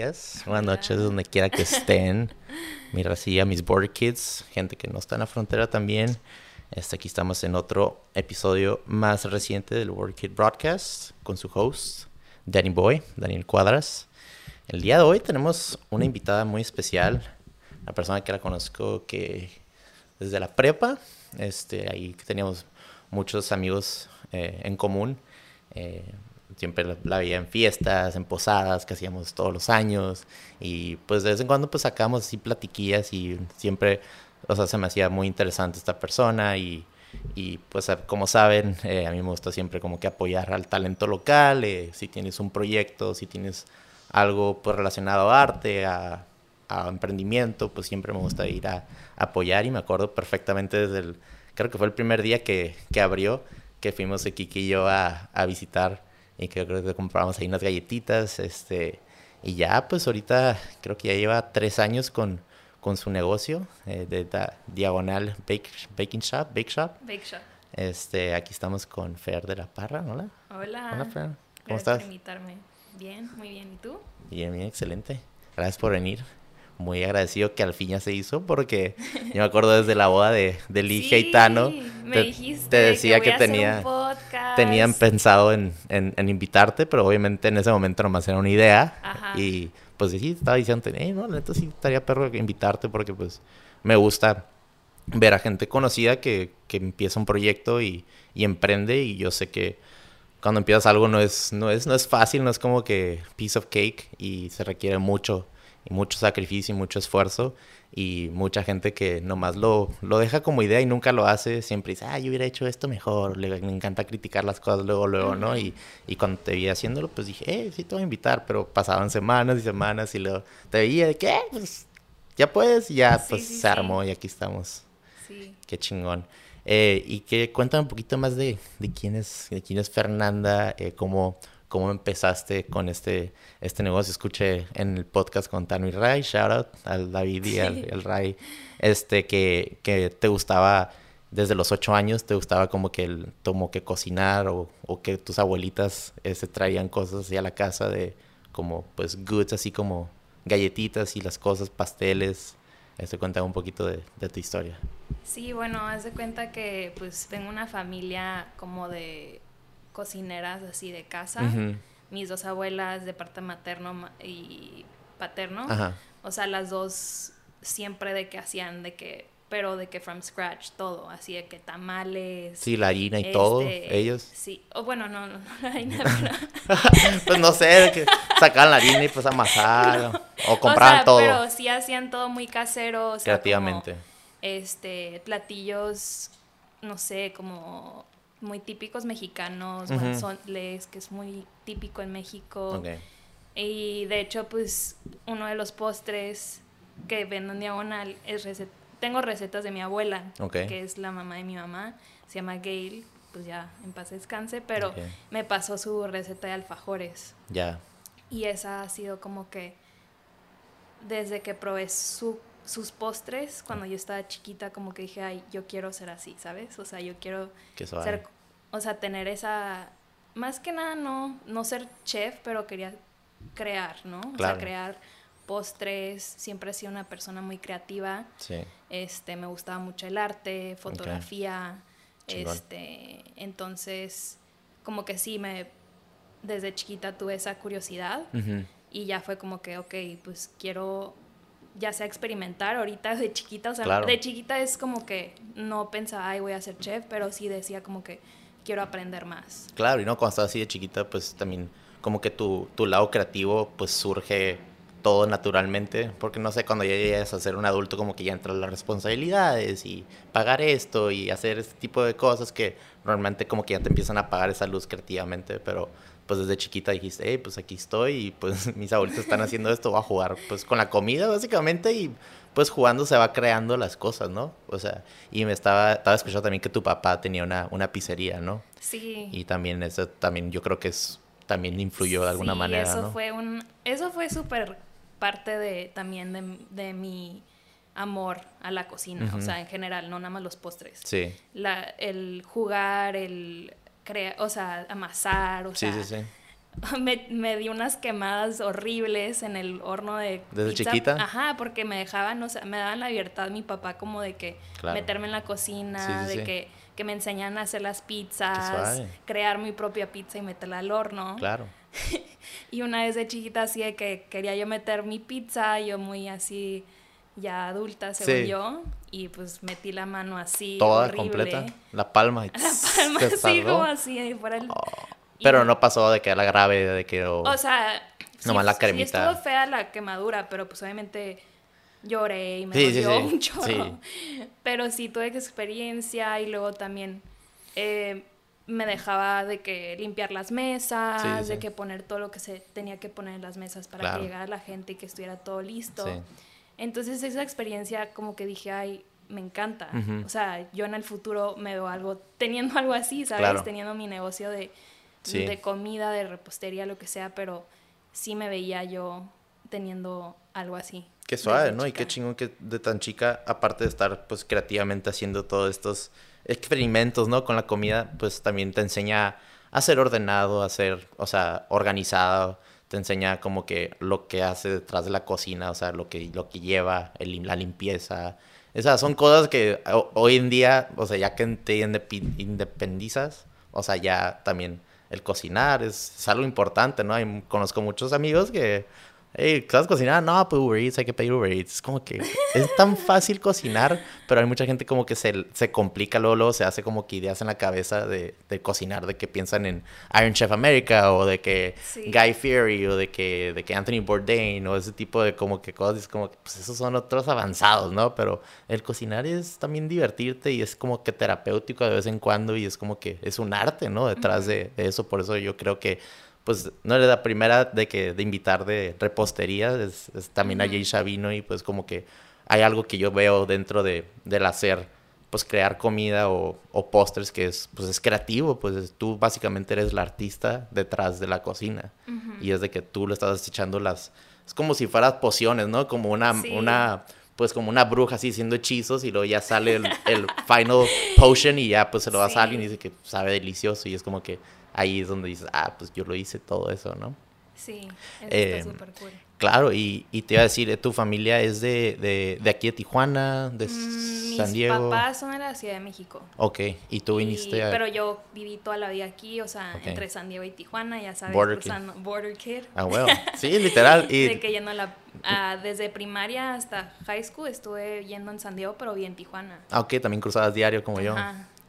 Días, buenas noches, donde quiera que estén. Mi racilla, mis border kids, gente que no está en la frontera también. Este, aquí estamos en otro episodio más reciente del Border Kid Broadcast con su host, Danny Boy, Daniel Cuadras. El día de hoy tenemos una invitada muy especial, una persona que la conozco que desde la prepa, este, ahí teníamos muchos amigos eh, en común. Eh, siempre la, veía en fiestas, en posadas que hacíamos todos los años. Y pues de vez en cuando pues sacamos así platiquillas y siempre, o sea, se me hacía muy interesante esta persona. Y, y pues como saben, eh, a mí me gusta siempre como que apoyar al talento local, eh, si tienes un proyecto, si tienes algo pues relacionado a arte, a, a emprendimiento, pues siempre me gusta ir a, a, apoyar. Y me acuerdo perfectamente desde el, creo que fue el primer día que, que abrió, que fuimos Kiki y yo a, a visitar y que creo que compramos ahí unas galletitas, este, y ya pues ahorita creo que ya lleva tres años con, con su negocio eh, de, de, Diagonal Bake, Baking Shop, Bake Shop. Bake Shop. Este, aquí estamos con Fer de la Parra, hola. Hola. Hola Fer, ¿cómo Gracias estás? por invitarme. Bien, muy bien. ¿Y tú? Bien, bien, excelente. Gracias por venir. Muy agradecido que al fin ya se hizo porque yo me acuerdo desde la boda de, de Ligia sí, y Tano. Me te, dijiste te decía que, que, tenía, tenían pensado en, en, en, invitarte, pero obviamente en ese momento nomás era una idea. Ajá. Y pues sí, estaba diciendo, eh, no, neta sí estaría perro invitarte porque pues me gusta ver a gente conocida que, que empieza un proyecto y, y, emprende y yo sé que cuando empiezas algo no es, no, es, no es fácil, no es como que piece of cake y se requiere mucho mucho sacrificio y mucho esfuerzo y mucha gente que nomás lo, lo deja como idea y nunca lo hace, siempre dice, ah, yo hubiera hecho esto mejor, le, me encanta criticar las cosas luego, luego. ¿no? Y, y cuando te vi haciéndolo, pues dije, eh, sí te voy a invitar, pero pasaban semanas y semanas y luego te veía de, ¿qué? Pues ya puedes y ya Sí, pues sí, se sí. armó y aquí estamos. Sí. Qué chingón. Eh, y que cuéntame un poquito más de, de quién es, de quién es Fernanda, eh, cómo, cómo empezaste con este, este negocio. Escuché en el podcast con Tano y Ray, shout out al David y al, al Ray, este, que, que te gustaba desde los ocho años, te gustaba como que, el, como que cocinar o, o que tus abuelitas se traían cosas así a la casa de como pues goods, así como galletitas y las cosas, pasteles. Este, cuéntame un poquito de, de tu historia. Sí, bueno, haz de cuenta que pues vengo una familia como de cocineras así de casa. Uh -huh. Mis dos abuelas de parte materno y paterno. Ajá. O sea, las dos siempre de que hacían de que, pero de que from scratch todo, así de que tamales. Sí, la harina y este, todo, ellos. Sí, o bueno, no, no, no la harina, pero... pues no sé, que sacaban la harina y pues amasar, no. o compraban o sea, todo. Pero sí hacían todo muy casero, o sea, Creativamente. Como, este, platillos, no sé, como muy típicos mexicanos, Ujú. guanzoles, que es muy típico en México. Y de hecho, pues uno de los postres que vendo en diagonal es tengo recetas de mi abuela, que es la mamá de mi mamá, se llama Gail, pues ya en paz descanse, pero me pasó su receta de alfajores. Ya. Y esa ha sido como que desde que probé su, sus postres, cuando yo estaba chiquita, como que dije, ay, yo quiero ser así, ¿sabes? O sea, yo quiero ser, o sea, tener esa, más que nada no, no ser chef, pero quería crear, ¿no? O sea, crear postres, siempre he sido una persona muy creativa, Sí. este, me gustaba mucho el arte, fotografía, este, entonces, como que sí, me, desde chiquita tuve esa curiosidad y ya fue como que, ok, pues quiero ya sea experimentar ahorita de chiquita, o sea, Claro. de chiquita es como que no pensaba, ay, voy a ser chef, pero sí decía como que quiero aprender más. Claro, y no, cuando estás así de chiquita, pues también como que tu, tu lado creativo pues surge todo naturalmente, porque no sé, cuando ya llegas a ser un adulto como que ya entran las responsabilidades y pagar esto y hacer este tipo de cosas que normalmente como que ya te empiezan a apagar esa luz creativamente, pero pues desde chiquita dijiste, hey, pues aquí estoy y pues mis abuelitos están haciendo esto, voy a jugar pues con la comida básicamente y pues jugando se va creando las cosas, ¿no? O sea, y me estaba, estaba escuchando también que tu papá tenía una, una pizzería, ¿no? Sí. Y también eso también yo creo que es también influyó de alguna sí, manera, eso ¿no? fue un eso fue súper parte de también de, de, mi amor a la cocina, uh -huh. o sea, en general, no nada más los postres. Sí. La, el jugar, el crear, o sea, amasar, o sí, sea, sí, sí. me, me di unas quemadas horribles en el horno de ¿Desde pizza. chiquita? Ajá, porque me dejaban, o sea, me daban la libertad mi papá como de que Claro. meterme en la cocina, de que, que me enseñan a hacer las pizzas, crear mi propia pizza y meterla al horno. Claro. Y una vez de chiquita así de que quería yo meter mi pizza, yo muy así ya adulta según Sí. yo, y pues metí la mano así Toda horrible. completa. La palma. y La palma así como así, ahí el... Oh. y- Pero no pasó de que era grave, de que... o- O sea, Nomás la sí cremita. estuvo fea la quemadura, pero pues obviamente lloré y me Sí, sí, dolió sí, un chorro. sí. Pero sí tuve experiencia y luego también eh, me dejaba de que limpiar las mesas, Sí, sí, de sí. que poner todo lo que se tenía que poner en las mesas para Claro. que llegara la gente y que estuviera todo listo. Sí. Entonces esa experiencia como que dije, ay, me encanta. O sea, yo en el futuro me veo algo, teniendo algo así, ¿sabes? Claro. Teniendo mi negocio de, Sí. de comida, de repostería, lo que sea, pero sí me veía yo teniendo algo así. Qué suave, ¿no? Y qué chingón que de tan chica, aparte de estar pues creativamente haciendo todos estos experimentos, ¿no? Con la comida, pues también te enseña a ser ordenado, a ser, o sea, organizado, te enseña como que lo que hace detrás de la cocina, o sea, lo que, lo que lleva, el la limpieza. Sea, son cosas que ho- hoy en día, o sea, ya que te independizas, o sea, ya también el cocinar es, algo importante, ¿no? Hay- conozco muchos amigos que Hey, ¿sabes cocinar? No, pues Uber Eats, hay que pedir Uber Eats. Es como que es tan fácil cocinar, pero hay mucha gente como que se, se complica luego, luego se hace como que ideas en la cabeza de, de cocinar, de que piensan en Iron Chef America o de que Sí. Guy Fieri o de que, de que Anthony Bourdain o ese tipo de como que cosas. Es como que pues esos son otros avanzados, ¿no? Pero el cocinar es también divertirte y es como que terapéutico de vez en cuando y es como que es un arte, ¿no? Detrás de, de eso. Por eso yo creo que pues no eres la primera de que de invitar de repostería, es, es también a Jay Shavino y pues como que hay algo que yo veo dentro de, del hacer, pues crear comida o, o postres que es, pues es creativo, pues es- tú básicamente eres la artista detrás de la cocina y es de que tú le estás echando las, es como si fueras pociones, ¿no? Como una, Sí. una, pues como una bruja así haciendo hechizos y luego ya sale el, el final potion y ya pues se lo das a alguien y dice que sabe delicioso y es como que ahí es donde dices, ah, pues yo lo hice todo eso, ¿no? Sí, eso Eh, está súper cool. Claro, y, y te iba a decir, eh, ¿tu familia es de, de, de aquí de Tijuana, de Mm, San Mis Diego? papás son de la Ciudad de México. Ok, y tú Y- viniste a... Pero yo viví toda la vida aquí, o sea, Ok. entre San Diego y Tijuana, ya sabes, Border kid. cruzando Border Kid. Ah, huevo. Sí, literal. Y, De que yendo a la, a- desde primaria hasta high school estuve yendo en San Diego, pero vi en Tijuana. Ah, ok, también cruzabas diario como yo.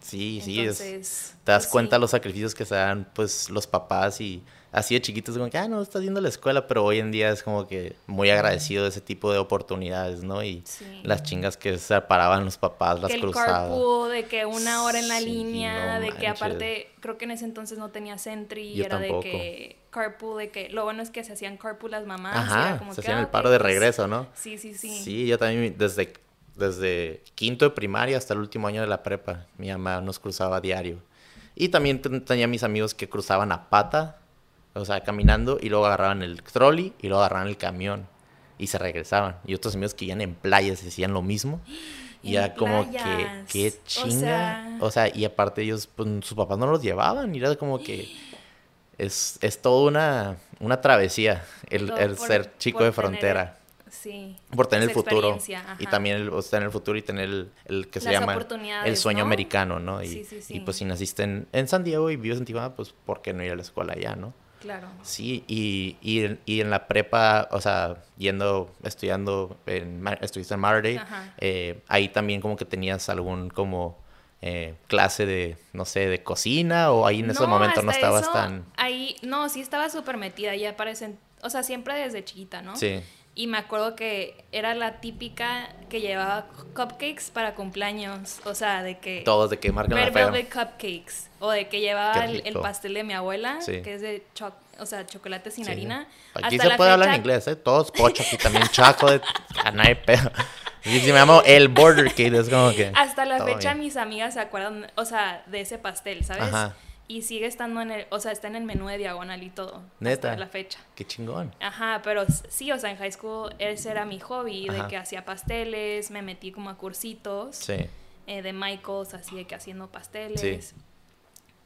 Sí, sí, es, Entonces, te das pues, cuenta sí. los sacrificios que se dan pues los papás y así de chiquitos como que, ah, no, estás yendo a la escuela, pero hoy en día es como que muy agradecido de ese tipo de oportunidades, ¿no? Y Sí. las chingas que se paraban los papás, las que el cruzadas. carpool, de que una hora en la Sí, línea, no de que aparte, creo que en ese entonces no tenía Sentry, era tampoco. de que carpool, de que lo bueno es que se hacían carpool las mamás. y Ajá, era como se que, hacían ah, el ok, paro de pues, regreso, ¿no? Sí, sí, sí. Sí, yo también desde, desde quinto de primaria hasta el último año de la prepa, mi mamá nos cruzaba a diario. Y también ten- tenía mis amigos que cruzaban a pata, o sea, caminando, y luego agarraban el trolley y luego agarraban el camión y se regresaban. Y otros amigos que iban en playas y hacían lo mismo. Y era como que, playas. qué O chinga. sea- O sea, y aparte ellos, pues sus papás no los llevaban, y era como que es, es toda una, una travesía el, el por- ser chico de frontera. Sí. Por tener el futuro. Y también el, o sea, tener el futuro y tener el, el que se Las llama el sueño ¿no? americano, ¿no? Y, Sí, sí, sí. y pues si naciste en, en San Diego y vives en Tijuana, pues ¿por qué no ir a la escuela allá, no? Claro. Sí, y, y, en- y en la prepa, o sea, yendo, estudiando, en, estuviste en Ajá. eh, ahí también como que tenías algún como eh, clase de, no sé, de cocina o ahí en ese momento no estabas eso, tan... Ahí, no, sí estaba súper metida, ya parecen, o sea, siempre desde chiquita, ¿no? Sí, Y me acuerdo que era la típica que llevaba cupcakes para cumpleaños, o sea, de que... todos de que marcan Red. Velvet Cupcakes. O de que llevaba el, el pastel de mi abuela, Sí. que es de choc o sea, chocolate sin Sí. harina. Aquí Hasta se la puede hablar en fecha- inglés, ¿eh? Todos pocho aquí también, chaco de... Ah, no hay pedo. Y si me llamo el Border Kid, es como que... Hasta la fecha bien. mis amigas se acuerdan, o sea, de ese pastel, ¿sabes? Ajá. Y sigue estando en el, o sea, está en el menú de diagonal y todo. Neta. Hasta la fecha. Qué chingón. Ajá, pero sí, o sea, en high school ese era mi hobby, Ajá. de que hacía pasteles, me metí como a cursitos Sí. eh, de Michaels, así de que haciendo pasteles.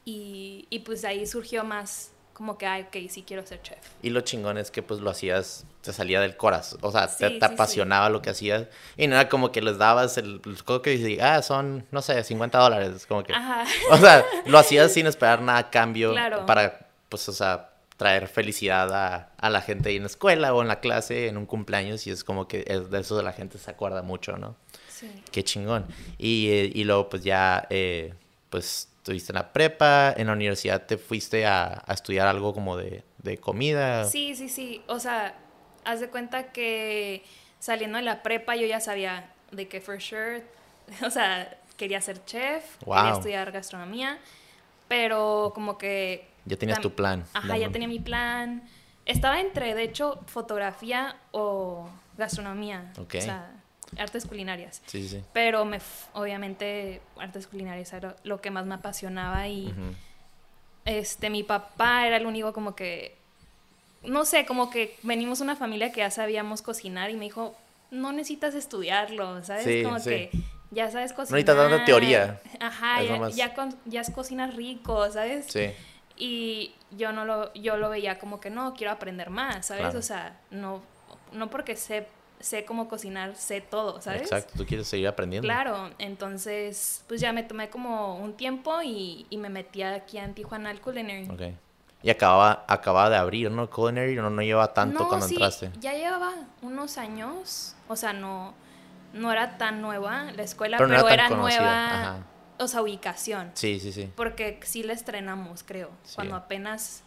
Y, y pues ahí surgió más como que, ay, ok, sí quiero ser chef. Y lo chingón es que pues lo hacías, te salía del corazón, o sea, te, Sí, te sí, apasionaba lo que hacías. Y no era como que les dabas el, el coco que dices, ah, son, no sé, 50 dólares, como que... Ajá. O sea, lo hacías sin esperar nada a cambio Claro. para, pues, o sea, traer felicidad a, a la gente ahí en la escuela o en la clase, en un cumpleaños, y es como que es de eso la gente se acuerda mucho, ¿no? Sí. Qué chingón. Y, eh, y luego, pues ya, eh, pues, estuviste en la prepa, en la universidad te fuiste a, a estudiar algo como de, de comida. Sí, sí, sí. O sea, haz de cuenta que saliendo de la prepa yo ya sabía de que for sure, o sea, quería ser chef, quería estudiar gastronomía, pero como que... Ya tenías tu plan. Ajá, La- ya tenía mi plan. Estaba entre, de hecho, fotografía o gastronomía. Ok. O sea, artes culinarias. Sí, sí, sí. Pero me, obviamente, artes culinarias era lo que más me apasionaba y Ujú. este, mi papá era el único como que, no sé, como que venimos una familia que ya sabíamos cocinar y me dijo, no necesitas estudiarlo, ¿sabes? Sí, como sí. que ya sabes cocinar. necesitas tanta teoría. Ajá, ya, ya, con- ya es cocinar rico, ¿sabes? Sí. Y yo no lo, yo lo veía como que no, quiero aprender más, ¿sabes? Claro. O sea, no, no porque sé, sé cómo cocinar, sé todo, ¿sabes? Exacto, tú quieres seguir aprendiendo. Claro, entonces pues ya me tomé como un tiempo y, y me metí aquí en Tijuana al Culinary. Ok. Y acababa, acababa de abrir, ¿no? Culinary no, no lleva tanto no, cuando sí, entraste. ya llevaba unos años, o sea, no, no era tan nueva la escuela, Pero pero, no era nueva, ajá. o sea, ubicación, Sí, sí, sí. porque sí la estrenamos, creo, Sí. cuando apenas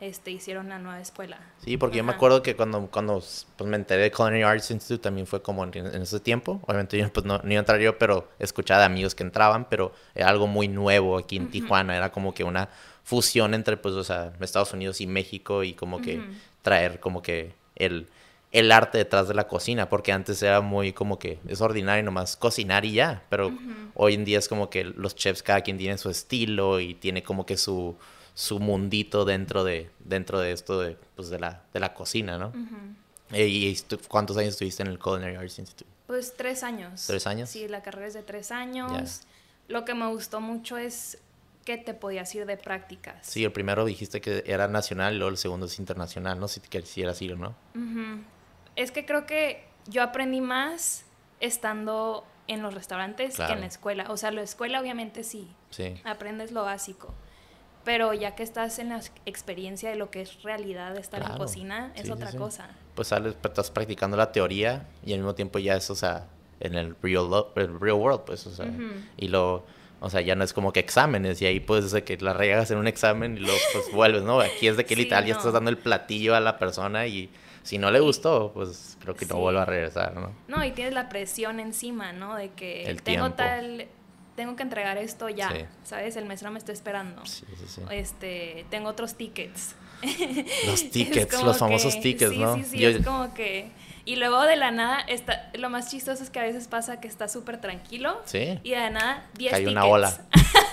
este, hicieron la nueva escuela. Sí, porque yo me acuerdo que cuando, cuando pues, me enteré de Culinary Arts Institute también fue como en, en ese tiempo. Obviamente yo pues, no, no iba a entrar yo, pero escuchaba de amigos que entraban, pero era algo muy nuevo aquí en Tijuana. Era como que una fusión entre, pues, o sea, Estados Unidos y México y como que traer como que el, el arte detrás de la cocina, porque antes era muy como que es ordinario nomás cocinar y ya, pero hoy en día es como que los chefs cada quien tiene su estilo y tiene como que su, su mundito dentro de, dentro de esto de, pues, de, la, de la cocina, ¿no? Eh, ¿Y cuántos años estuviste en el Culinary Arts Institute? Pues tres años. ¿Tres años? Sí, la carrera es de tres años. Lo que me gustó mucho es que te podías ir de prácticas. Sí, el primero dijiste que era nacional luego el segundo es internacional, ¿no? Si te quisieras ir o no. Ujú. Es que creo que yo aprendí más estando en los restaurantes que en la escuela. O sea, la escuela obviamente sí, Sí. aprendes lo básico. Pero ya que estás en la experiencia de lo que es realidad de estar Claro. en cocina, es Sí, otra sí. cosa. Pues sales, pues, estás practicando la teoría y al mismo tiempo ya es, o sea, en el real, lo- el real world, pues, o sea, y lo, o sea, ya no es como que exámenes y ahí puedes de que la regas en un examen y luego pues vuelves, ¿no? Aquí es de que literal ya no. estás dando el platillo a la persona y si no le gustó, pues creo que no vuelve a regresar, ¿no? No, y tienes la presión encima, ¿no? De que El tengo tiempo. tal, tengo que entregar esto ya, Sí. ¿sabes? El mesero me está esperando. Sí, sí, sí. Este, tengo otros tickets. Los tickets, los famosos que- tickets, sí, ¿no? Sí, sí, Yo- es como que... Y luego de la nada, está, lo más chistoso es que a veces pasa que está súper tranquilo Sí. y de la nada 10 Cae tickets. una ola.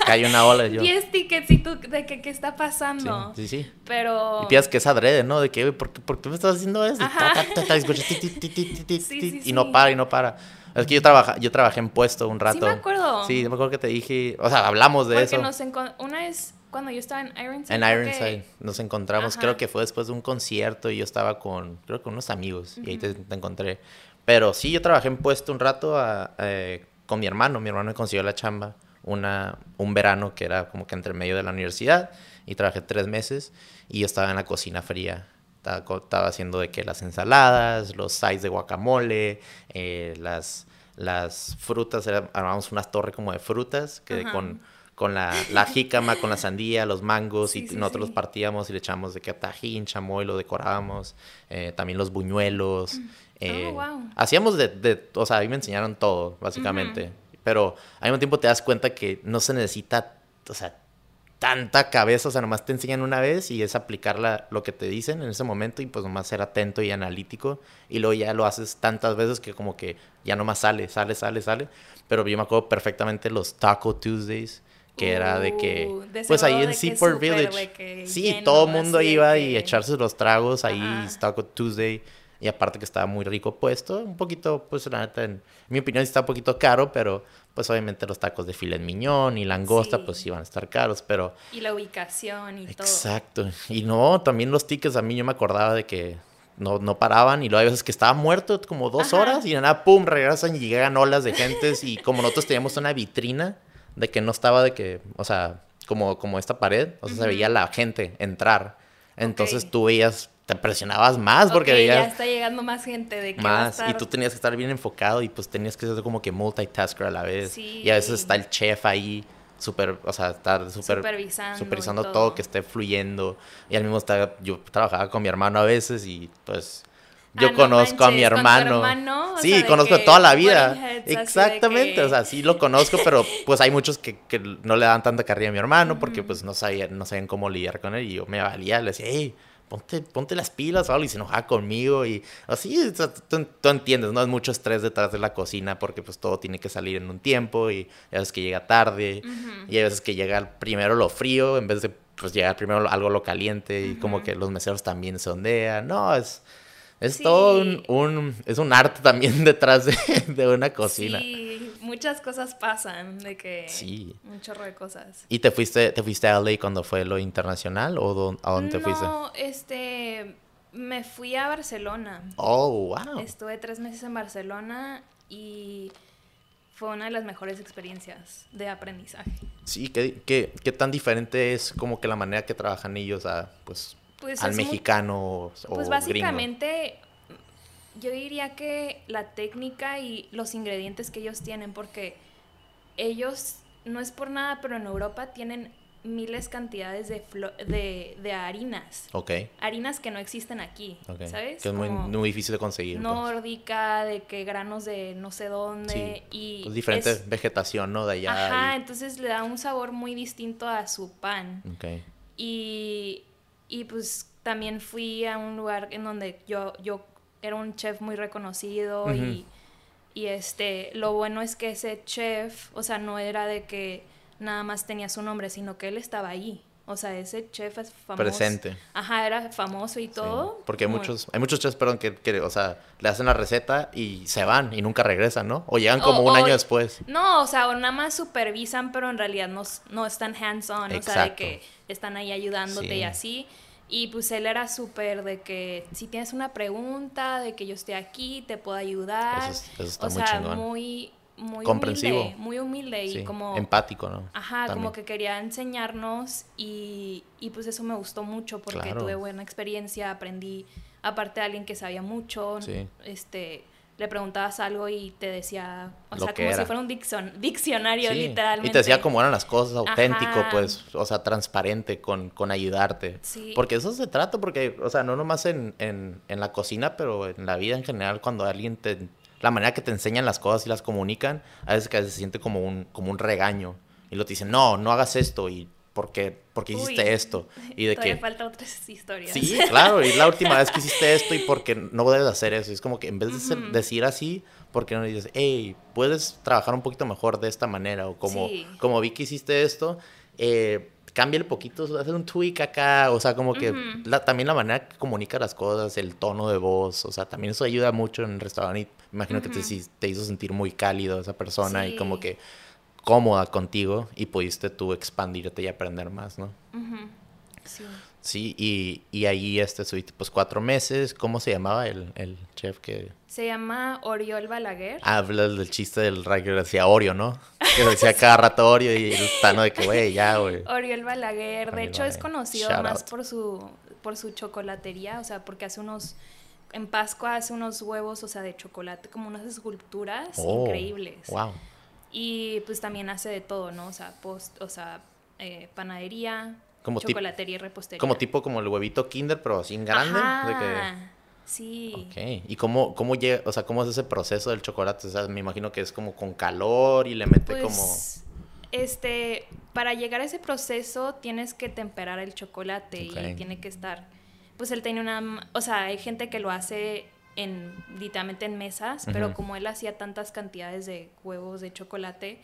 Cae una ola yo. 10 tickets y tú, ¿de qué, qué está Sí, pasando? sí, sí. Pero... Y piensas que es adrede, ¿no? De que, "Oye, ¿por qué, por qué me estás haciendo eso? Y Ajá. ta, ta, ta, Sí, sí, no sí. para y no para. Es que yo, trabaja, yo trabajé en puesto un rato. Sí me acuerdo. Sí, me acuerdo que te dije, o sea, hablamos de Porque eso. nos una vez cuando yo estaba en Ironside. En Ironside que- nos encontramos, Ajá. creo que fue después de un concierto y yo estaba con, creo que con unos amigos y ahí te, te encontré. Pero sí, yo trabajé en puesto un rato a- eh, con mi hermano, mi hermano me consiguió la chamba una, un verano que era como que entre medio de la universidad y trabajé tres meses y yo estaba en la cocina fría. Estaba haciendo de que las ensaladas, los sides de guacamole, eh, las, las frutas, era- armábamos una torre como de frutas que Ajá. con con la, la jícama, con la sandía, los mangos, Sí, y sí, nosotros sí. los partíamos y le echamos de que tajín, chamoy, lo decorábamos, eh, también los buñuelos. eh, Oh, wow. Hacíamos de, de, o sea, a mí me enseñaron todo, básicamente, pero al mismo tiempo te das cuenta que no se necesita, o sea, tanta cabeza, o sea, nomás te enseñan una vez y es aplicar la- lo que te dicen en ese momento y pues nomás ser atento y analítico y luego ya lo haces tantas veces que como que ya nomás sale, sale, sale, sale. Pero yo me acuerdo perfectamente los Taco Tuesdays, que era de que, Uh, de pues ahí en Seaport Village, sí, todo el mundo iba y echarse los tragos ahí, Ajá. Taco Tuesday. Y aparte que estaba muy rico puesto, un poquito, pues la neta, en mi opinión está un poquito caro, pero pues obviamente los tacos de filet miñón y langosta, Sí. pues iban a estar caros, pero Y la ubicación y todo. Exacto. Y no, también los tickets a mí yo me acordaba de que no, no paraban y luego hay veces que estaba muerto como dos Ajá. horas y de nada, pum, regresan y llegan olas de gentes y como nosotros teníamos una vitrina de que no estaba de que, o sea, como, como esta pared, o sea, se veía la gente entrar. Entonces tú veías, te presionabas más porque Ok, ya veías está llegando más gente de que más y tú tenías que estar bien enfocado y pues tenías que ser como que multitasker a la vez. Sí. Y a veces está el chef ahí súper, o sea, estar súper Supervisando supervisando todo. todo. que esté fluyendo. Y al mismo tiempo yo trabajaba con mi hermano a veces y pues Ah, yo no conozco a mi manches, ¿con tu hermano. hermano? Sí, sea, de conozco toda la vida. Exactamente, que- o sea, sí lo conozco, pero pues hay muchos que, que no le dan tanta carrilla a mi hermano porque pues no sabían, no sabían cómo lidiar con él y yo me valía, le decía, hey, ponte, ponte las pilas o algo y se enojaba conmigo y así, tú, tú entiendes, ¿no? Es mucho estrés detrás de la cocina porque pues todo tiene que salir en un tiempo y a veces que llega tarde y hay veces que llega primero lo frío en vez de pues llegar primero algo lo caliente y como que los meseros también se ondean, no, es... Es Sí. todo un, un- es un arte también detrás de, de una cocina. Sí, muchas cosas pasan, de que... Sí. Un chorro de cosas. ¿Y te fuiste, te fuiste a LA cuando fue lo internacional o a dónde te fuiste? No, este... Me fui a Barcelona. Oh, wow. Estuve tres meses en Barcelona y fue una de las mejores experiencias de aprendizaje. Sí, ¿qué, qué, qué tan diferente es como que la manera que trabajan ellos a, pues, Pues al es muy- mexicano o Pues gringo? básicamente yo diría que la técnica y los ingredientes que ellos tienen, porque ellos, no es por nada, pero en Europa tienen miles cantidades de, flo- de, de harinas. Ok, Harinas que no existen aquí. ¿sabes? Que es muy, difícil de conseguir. pues. nórdica, de que granos de no sé dónde. y Pues diferente es- vegetación, ¿no? De allá. Ajá, y- entonces le da un sabor muy distinto a su pan. Ok. Y, y pues también fui a un lugar en donde yo, yo era un chef muy reconocido y, y este, lo bueno es que ese chef, o sea, no era de que nada más tenía su nombre, sino que él estaba ahí. O sea, ese chef es famoso. Presente. Ajá, era famoso y Sí, todo. Porque hay muchos, hay muchos chefs, perdón, que, que, o sea, le hacen la receta y se van y nunca regresan, ¿no? O llegan como O- un o- año después. No, o sea, o nada más supervisan, pero en realidad no, no están hands-on, o sea, de que están ahí ayudándote Sí. y así. Y pues él era súper de que si tienes una pregunta, de que yo esté aquí, te puedo ayudar. Eso es- eso está o muy sea, chingón. muy, muy Comprensivo. humilde, muy humilde y Sí, como... empático, ¿no? Ajá, como que quería enseñarnos y, y pues eso me gustó mucho porque Claro. tuve buena experiencia, aprendí, aparte de alguien que sabía mucho, Sí. este, le preguntabas algo y te decía, o Lo sea, como era. si fuera un diccion- diccionario Sí, literalmente. Y te decía cómo eran las cosas, auténtico, Ajá. pues, o sea, transparente con, con ayudarte. Sí. Porque eso se trata, porque, o sea, no nomás en, en, en la cocina, pero en la vida en general, cuando alguien te... La manera que te enseñan las cosas y las comunican, a veces que a veces se siente como un, como un regaño. Y lo te dicen, no, no hagas esto, y ¿por qué, por qué hiciste Uy, esto? Y de que... falta otras historias. Sí, claro, y la última vez que hiciste esto y porque no debes hacer eso. Es como que en vez de ser- decir así, ¿por qué no le dices, hey, puedes trabajar un poquito mejor de esta manera? O como, Sí. como vi que hiciste esto, eh, cámbiale poquito, hacer un tweak acá, o sea, como que la- también la manera que comunica las cosas, el tono de voz, o sea, también eso ayuda mucho en el restaurante. Y imagino que te, hizo sentir muy cálido esa persona y como que cómoda contigo y pudiste tú expandirte y aprender más, ¿no? Sí. Sí, y, y ahí este estuviste pues cuatro meses. ¿Cómo se llamaba el, el chef que Se llama Oriol Balaguer. habla del chiste del rey que decía Oreo, ¿no? Que decía cada rato Oreo y el tano de que, güey, ya, güey. Oriol Balaguer, de Oriol hecho es Balaguer. conocido Shout más out. por su por su chocolatería, o sea, porque hace unos en Pascua hace unos huevos, o sea, de chocolate, como unas esculturas Oh, increíbles. Wow. Y pues también hace de todo, ¿no? O sea, post, o sea, eh, panadería, Como chocolatería y repostería. Como tipo como el huevito Kinder, pero así en grande. De que, Ajá, Sí. Ok. ¿Y cómo, cómo llega, o sea, cómo es ese proceso del chocolate? O sea, me imagino que es como con calor y le mete Pues, como. este, para llegar a ese proceso tienes que temperar el chocolate y tiene que estar, pues él tiene una, o sea, hay gente que lo hace en, literalmente en mesas, pero como él hacía tantas cantidades de huevos de chocolate,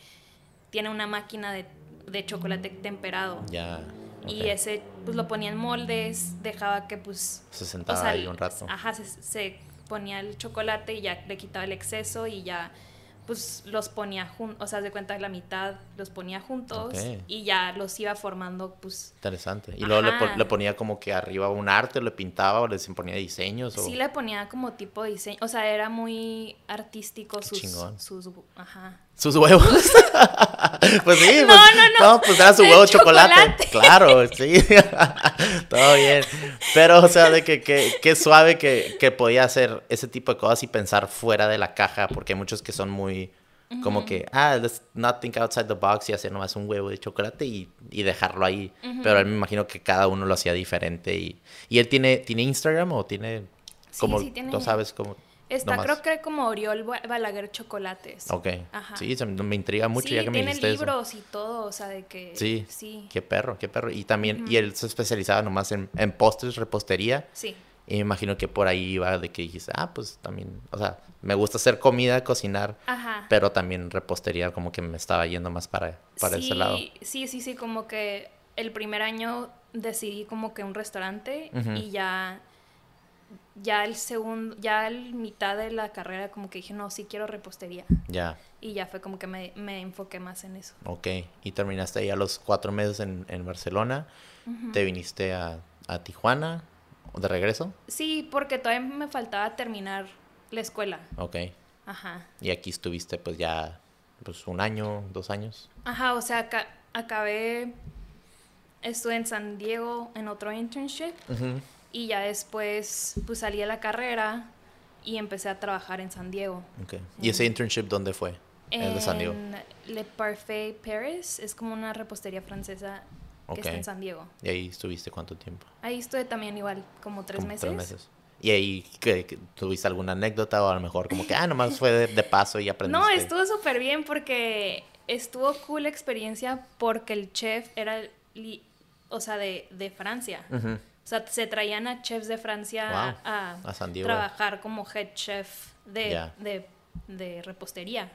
tiene una máquina de, de chocolate temperado. Ya. Y ese, pues lo ponía en moldes, dejaba que pues Se o sentaba sea, ahí un rato. Ajá, se, se ponía el chocolate y ya le quitaba el exceso y ya pues los ponía juntos, o sea, de cuenta la mitad los ponía juntos Ok. y ya los iba formando pues Interesante. Y luego le, le ponía como que arriba un arte, le pintaba o les ponía diseños. O... sí le ponía como tipo diseño, o sea, era muy artístico Qué sus chingón. sus ajá. Sus huevos. pues sí, No, pues, no, no. pues era su huevo de chocolate. chocolate. Claro, sí. Todo bien. Pero, o sea, de que, que, que suave que, que podía hacer ese tipo de cosas y pensar fuera de la caja, porque hay muchos que son muy como que, ah, let's not think outside the box y hacer nomás un huevo de chocolate y, y dejarlo ahí. Pero él me imagino que cada uno lo hacía diferente. Y, y él tiene, tiene Instagram o tiene, Sí, como, sí tiene. ¿no sabes cómo? Está creo que como Oriol Ba- Balaguer Chocolates. Ok. Ajá. Sí, me intriga mucho sí, ya que me tiene eso. libros y todo, o sea, de que Sí. sí. Qué perro, qué perro. Y también, y él se especializaba nomás en, en postres, repostería. Sí. Y me imagino que por ahí iba de que dijiste, ah, pues también, o sea, me gusta hacer comida, cocinar, Ajá. pero también repostería como que me estaba yendo más para, para sí, ese lado. Sí, sí, sí, como que el primer año decidí como que un restaurante y ya ya el segundo, ya el mitad de la carrera como que dije, no, sí quiero repostería. Ya, Y ya fue como que me, me enfoqué más en eso. ok. Y terminaste ahí a los cuatro meses en, en Barcelona. Te viniste a, a Tijuana, de regreso. Sí, porque todavía me faltaba terminar la escuela. Ok. Ajá. Y aquí estuviste pues ya, pues un año, dos años. Ajá, o sea, aca- acabé, estuve en San Diego en otro internship y ya después pues salí de la carrera y empecé a trabajar en San Diego. Ok. ¿Y ese internship dónde fue? De San Diego. En Le Parfait Paris, es como una repostería francesa que está en San Diego. ¿Y ahí estuviste cuánto tiempo? Ahí estuve también igual, como tres, Como meses. ¿Y ahí ¿qué- qué- tuviste alguna anécdota o a lo mejor como que, ah, nomás fue de, de paso y aprendiste? No, estuvo súper bien porque estuvo cool la experiencia porque el chef era, o sea, de, de Francia. Ujú. O sea, se traían a chefs de Francia Wow, a, a San Diego. trabajar como head chef de, de, de repostería.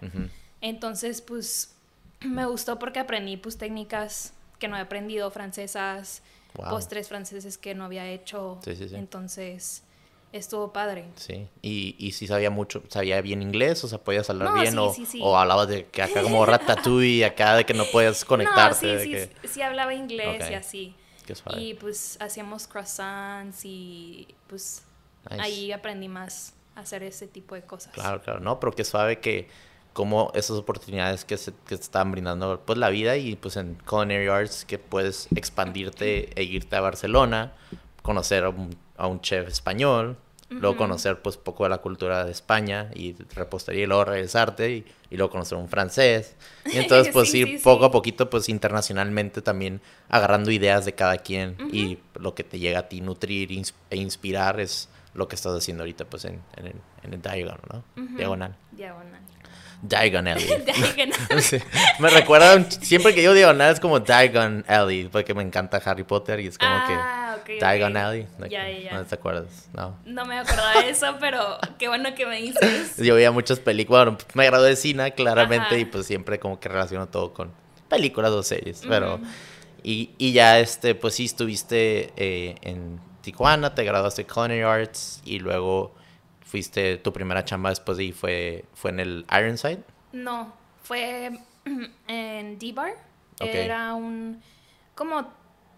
Entonces, pues, me gustó porque aprendí, pues, técnicas que no he aprendido, francesas, Wow. postres franceses que no había hecho. Sí, sí, sí. Entonces, estuvo padre. Sí, y, y si sabía mucho, sabía bien inglés, o sea, podías hablar No, bien, sí, o, sí, sí. o hablabas de que acá como ratatouille, acá de que no puedes conectarte, no, de sí, sí, que, sí, hablaba inglés y así. Suave. Y pues hacíamos croissants y pues Nice. ahí aprendí más a hacer ese tipo de cosas. Claro, claro, no, pero que suave que como esas oportunidades que se que te están brindando pues la vida y pues en Culinary Arts que puedes expandirte e irte a Barcelona, conocer a un, a un chef español, luego conocer pues poco de la cultura de España y repostería y luego regresarte y, y luego conocer un francés. Y entonces pues Sí, ir sí, poco sí. a poquito pues internacionalmente también agarrando ideas de cada quien y lo que te llega a ti nutrir ins- e inspirar es lo que estás haciendo ahorita pues en, en el, en el diagonal, ¿no? Ujú. Diagonal. Diagonal. Diagon Alley. Sí. Me recuerda, un- siempre que digo diagonal es como Diagon Alley, porque me encanta Harry Potter y es como Ah, que ok. Diagon Alley. like, Ya, ya, ya. No te acuerdas, no. No me acordaba de eso, pero qué bueno que me dices. Yo veía muchas películas, bueno, me gradué de cine claramente Ajá. y pues siempre como que relaciono todo con películas o series, pero... Y ya, este, pues sí, estuviste eh, en Tijuana, te graduaste de Culinary Arts y luego fuiste, tu primera chamba después de ahí fue, fue en el Ironside. No, fue en D-Bar. Era un como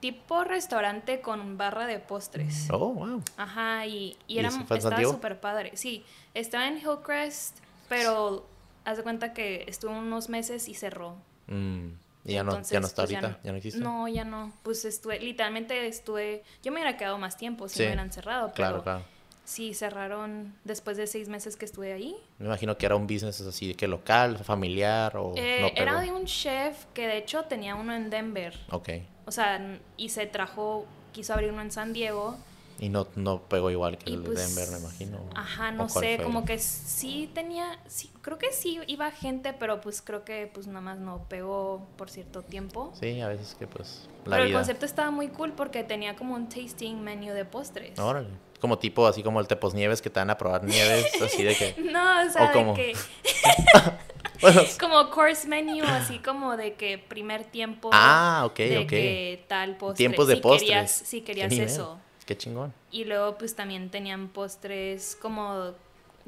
tipo restaurante con barra de postres. Oh, wow. Ajá, y, y ¿Y era, estaba Diego? súper padre. Sí, estaba en Hillcrest, pero haz de cuenta que estuvo unos meses y cerró. Mm, y ya no, ya no está pues, ahorita, ya no, existe. No, ya no. Pues estuve, literalmente estuve, yo me hubiera quedado más tiempo si Sí, me hubieran cerrado, pero Claro, claro. Sí cerraron después de seis meses que estuve ahí. Me imagino que era un business así de que local, familiar o Eh, no pegó. era de un chef que de hecho tenía uno en Denver. Ok. O sea, y se trajo, quiso abrir uno en San Diego. Y no, no pegó igual que Y el de pues, Denver, me imagino. Ajá, ¿O no sé, fue? como que sí tenía, sí, creo que sí iba gente, pero pues creo que pues nada más no pegó por cierto tiempo. Sí, a veces que pues la pero el vida. concepto estaba muy cool porque tenía como un tasting menu de postres. Órale. Como tipo, así como el Tepos Nieves que te van a probar nieves, así de que... No, o sea, de que Bueno, como course menu, así como de que primer tiempo ah, ok, de ok. que tal postre. Tiempos de si postres. Querías, si Qué querías nivel. eso. Qué chingón. Y luego pues también tenían postres como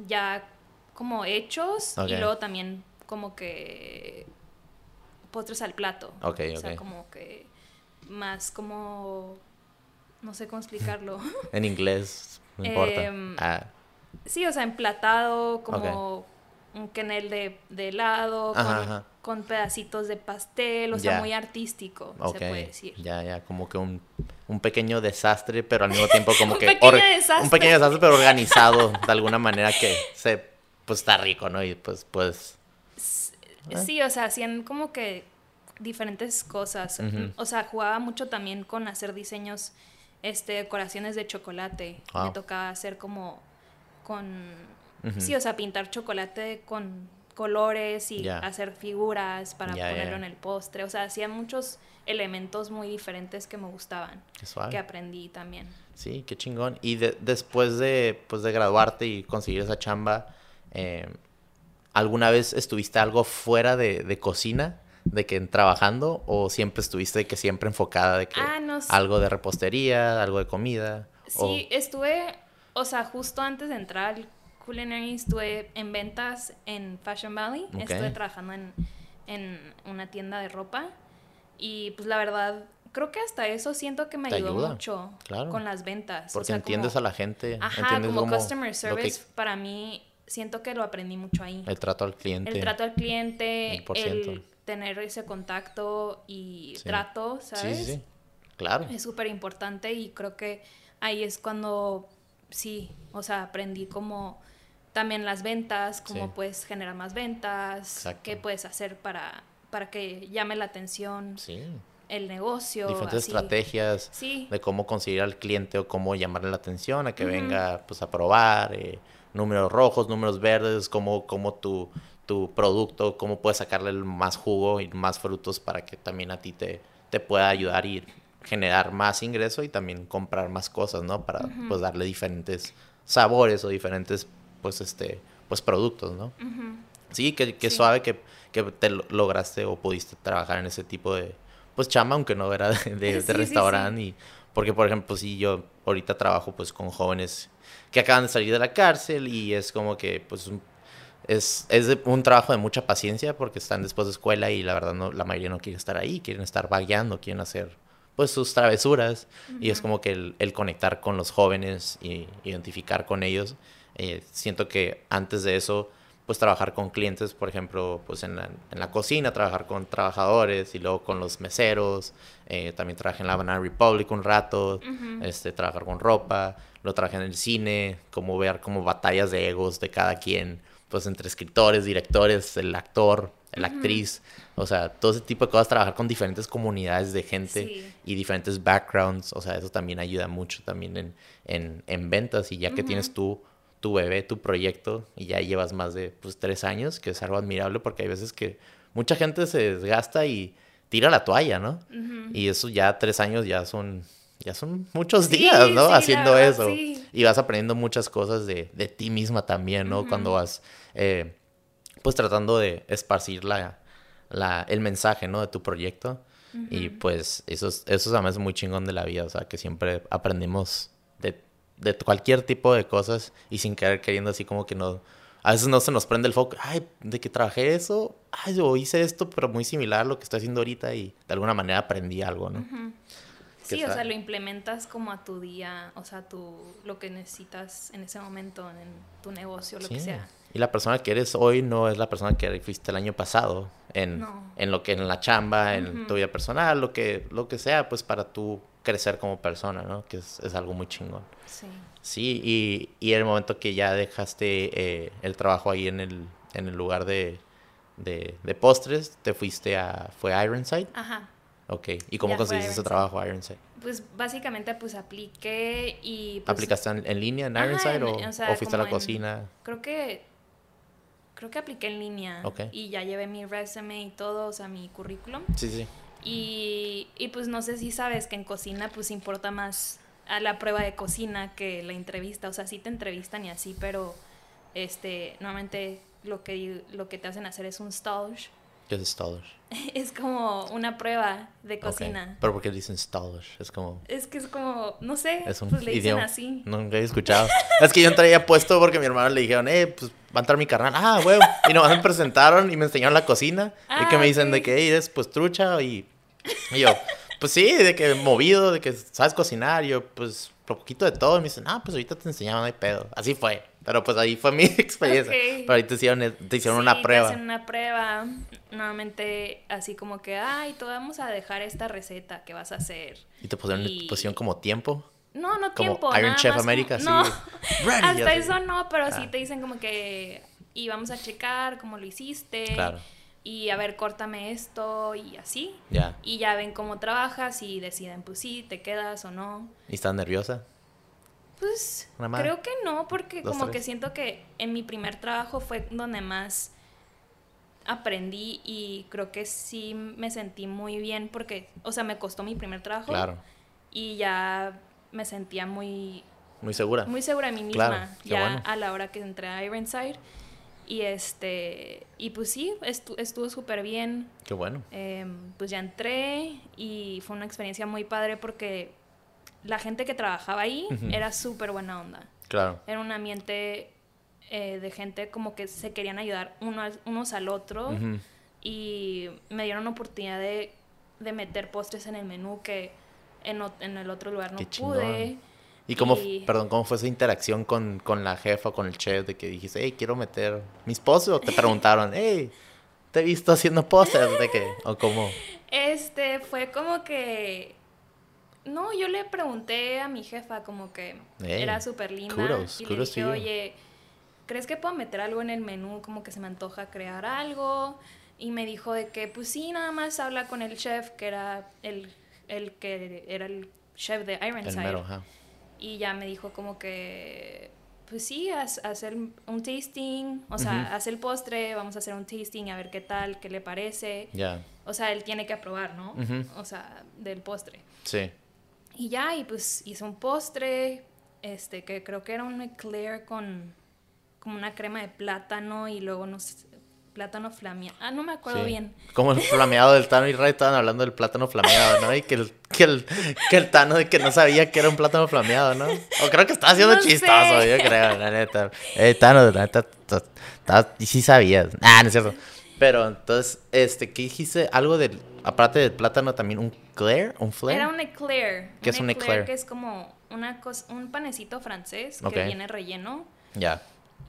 ya como hechos y luego también como que postres al plato. Ok, O sea, ok. como que más como no sé cómo explicarlo. En inglés, no importa. Em, Ah, sí, o sea, emplatado, como un quenel de, de helado, Ajá, con, ajá. con pedacitos de pastel, o sea, muy artístico, se puede decir. Ya, ya, como que un, un pequeño desastre, pero al mismo tiempo como Un que... pequeño. Un pequeño desastre, pero organizado de alguna manera que se... Pues está rico, ¿no? Y pues, pues... Ah. Sí, o sea, hacían como que diferentes cosas. O sea, jugaba mucho también con hacer diseños, este, decoraciones de chocolate. Wow. Me tocaba hacer como con... Sí, o sea, pintar chocolate con colores y hacer figuras para ponerlo en el postre. O sea, hacían muchos elementos muy diferentes que me gustaban, que aprendí también. Sí, qué chingón. Y de- después de, pues, de graduarte y conseguir esa chamba, eh, ¿alguna vez estuviste algo fuera de, de cocina? ¿De que trabajando? ¿O siempre estuviste de que siempre enfocada de que Ah, no algo de repostería, algo de comida? Sí, estuve, o sea, justo antes de entrar al culinary estuve en ventas en Fashion Valley. Estuve trabajando en, en una tienda de ropa. Y pues la verdad, creo que hasta eso siento que me ayudó ayuda, mucho claro. con las ventas. o Porque sea, entiendes como- a la gente, Ajá, entiendes como cómo customer service, que- para mí siento que lo aprendí mucho ahí. el trato al cliente. El trato al cliente, Mil por ciento. el tener ese contacto y Sí. trato, ¿sabes? sí, sí. Claro. Es súper importante y creo que ahí es cuando sí, o sea, aprendí como también las ventas, cómo Sí. puedes generar más ventas, Exacto. qué puedes hacer para, para que llame la atención Sí. el negocio. Diferentes así. estrategias Sí, de cómo conseguir al cliente o cómo llamarle la atención a que venga pues a probar eh, números rojos, números verdes, cómo, cómo tu, tu producto, cómo puedes sacarle más jugo y más frutos para que también a ti te, te pueda ayudar y generar más ingreso y también comprar más cosas, ¿no? Para pues darle diferentes sabores o diferentes pues este pues productos, ¿no? Sí, que, que Sí. suave que, que te lo- lograste o pudiste trabajar en ese tipo de, pues chamba, aunque no era de, de, de Sí, sí, restaurante. Y, porque, por ejemplo, si yo ahorita trabajo pues con jóvenes que acaban de salir de la cárcel y es como que pues un- es, es un trabajo de mucha paciencia porque están después de escuela y la verdad no, la mayoría no quiere estar ahí, quieren estar vagueando, quieren hacer pues sus travesuras. Y es como que el, el conectar con los jóvenes y identificar con ellos. eh, siento que antes de eso, pues trabajar con clientes, por ejemplo, pues en la, en la cocina, trabajar con trabajadores y luego con los meseros. eh, también trabajé en la Banana Republic un rato, este, trabajar con ropa, lo trabajé en el cine, como ver como batallas de egos de cada quien, pues entre escritores, directores, el actor, la actriz, o sea, todo ese tipo de cosas, trabajar con diferentes comunidades de gente Sí. y diferentes backgrounds, o sea, eso también ayuda mucho también en, en, en ventas y ya que tienes tú tu bebé, tu proyecto y ya llevas más de pues tres años, que es algo admirable porque hay veces que mucha gente se desgasta y tira la toalla, ¿no? Y eso ya tres años ya son, ya son muchos Sí, días, ¿no? sí, Haciendo verdad, eso. sí. Y vas aprendiendo muchas cosas de, de ti misma también, ¿no? Cuando vas, eh, pues tratando de esparcir la, la, el mensaje, ¿no? De tu proyecto. Y pues eso es, eso es además muy chingón de la vida, o sea, que siempre aprendemos de, de cualquier tipo de cosas y sin querer queriendo así como que no... A veces no se nos prende el foco, ay, de que trabajé eso, ay, yo hice esto, pero muy similar a lo que estoy haciendo ahorita y de alguna manera aprendí algo, ¿no? Sí, o sea, lo implementas como a tu día, o sea, tu, lo que necesitas en ese momento en tu negocio, lo que sea. Y la persona que eres hoy no es la persona que fuiste el año pasado en, No. en lo que en la chamba, en tu vida personal, lo que lo que sea, pues para tú crecer como persona, ¿no? Que es, es algo muy chingón. Sí. Sí, y, y el momento que ya dejaste eh, el trabajo ahí en el, en el lugar de, de, de postres, te fuiste a... ¿Fue Ironside? Ajá. Ok. ¿Y cómo Ya conseguiste ese trabajo, Ironside? Pues básicamente pues apliqué y pues, ¿Aplicaste en, en línea en Ajá, Ironside en- o, o sea, o fuiste a la en- cocina? creo que creo que apliqué en línea Ok. y ya llevé mi resume y todo, o sea, mi currículum. Sí, sí. Y, y pues no sé si sabes que en cocina pues importa más a la prueba de cocina que la entrevista, o sea, sí te entrevistan y así, pero este normalmente lo que lo que te hacen hacer es un stage ¿Qué es installer? Es como una prueba de cocina. Pero ¿por qué dicen installer? Es como... Es que es como, no sé, Es un pues le dicen así. Nunca he escuchado. es que yo traía puesto porque mi hermano le dijeron, eh, pues va a entrar mi carnal. Ah, huevo. Y nomás me presentaron y me enseñaron la cocina. y Ah, que me dicen ok. de que "Ey, eres pues trucha y, y yo, pues sí, de que movido, de que sabes cocinar. Y yo, pues, un poquito de todo. Y me dicen, ah, pues ahorita te enseñaban, no hay pedo. Así fue. Pero pues ahí fue mi experiencia. Ok. Pero ahí te hicieron, te hicieron Sí, una te prueba. hacen una prueba. Nuevamente, así como que, ay, te vamos a dejar esta receta que vas a hacer. Y te pusieron, Y- pusieron como tiempo. No, no Como tiempo. Iron nada Chef más como- América, así. No, Ready, hasta eso no, pero sí Ah. te dicen como que, y vamos a checar cómo lo hiciste. Claro. Y a ver, córtame esto y así. Ya. Y ya ven cómo trabajas y deciden, pues sí, te quedas o no. ¿Y estás nerviosa? Pues creo que no, porque Dos, como tres. que siento que en mi primer trabajo fue donde más aprendí y creo que sí me sentí muy bien porque, o sea, me costó mi primer trabajo Claro. y ya me sentía muy, Muy segura. muy segura de mí misma Claro, ya bueno. a la hora que entré a Ironside y este, y pues sí, estu- estuvo súper bien. Qué bueno. Em, pues ya entré y fue una experiencia muy padre porque la gente que trabajaba ahí era súper buena onda. Claro. Era un ambiente eh, de gente como que se querían ayudar uno al- unos al otro y me dieron oportunidad de, de meter postres en el menú que en, o- en el otro lugar no Qué pude. ¿Y cómo, Y- perdón, cómo fue esa interacción con, con la jefa, con el chef, de que dijiste, hey, quiero meter mis postres? ¿O te preguntaron, hey, te he visto haciendo postres? ¿De qué? ¿O cómo? Este fue como que... No, yo le pregunté a mi jefa como que era súper linda kudos, y kudos le dije, oye, ¿crees que puedo meter algo en el menú? Como que se me antoja crear algo. Y me dijo de que, pues sí, nada más habla con el chef, que era el, el que era el chef de El Ironside. mero. Y ya me dijo como que, pues sí, haz, hacer un tasting, o sea, Ujú. haz el postre, vamos a hacer un tasting, a ver qué tal, qué le parece. Ya, O sea, él tiene que aprobar, ¿no? O sea, del postre. sí. Y ya, y pues hice un postre, este, que creo que era un eclair con como una crema de plátano y luego unos plátano flameado. Ah, no me acuerdo sí. bien. Como el flameado del Tano y Ray estaban hablando del plátano flameado, ¿no? Y que el, que el, que el Tano de que no sabía que era un plátano flameado, ¿no? O creo que estaba haciendo No chistoso, sé. yo creo, la neta. Eh, Tano, la neta, sí sabías. Ah, no es cierto. Pero entonces, este, ¿qué dijiste? Algo del, aparte del plátano, también un Claire, un flare. Era un eclair. ¿Qué es un eclair? Que es como una un panecito francés que viene relleno. Ya,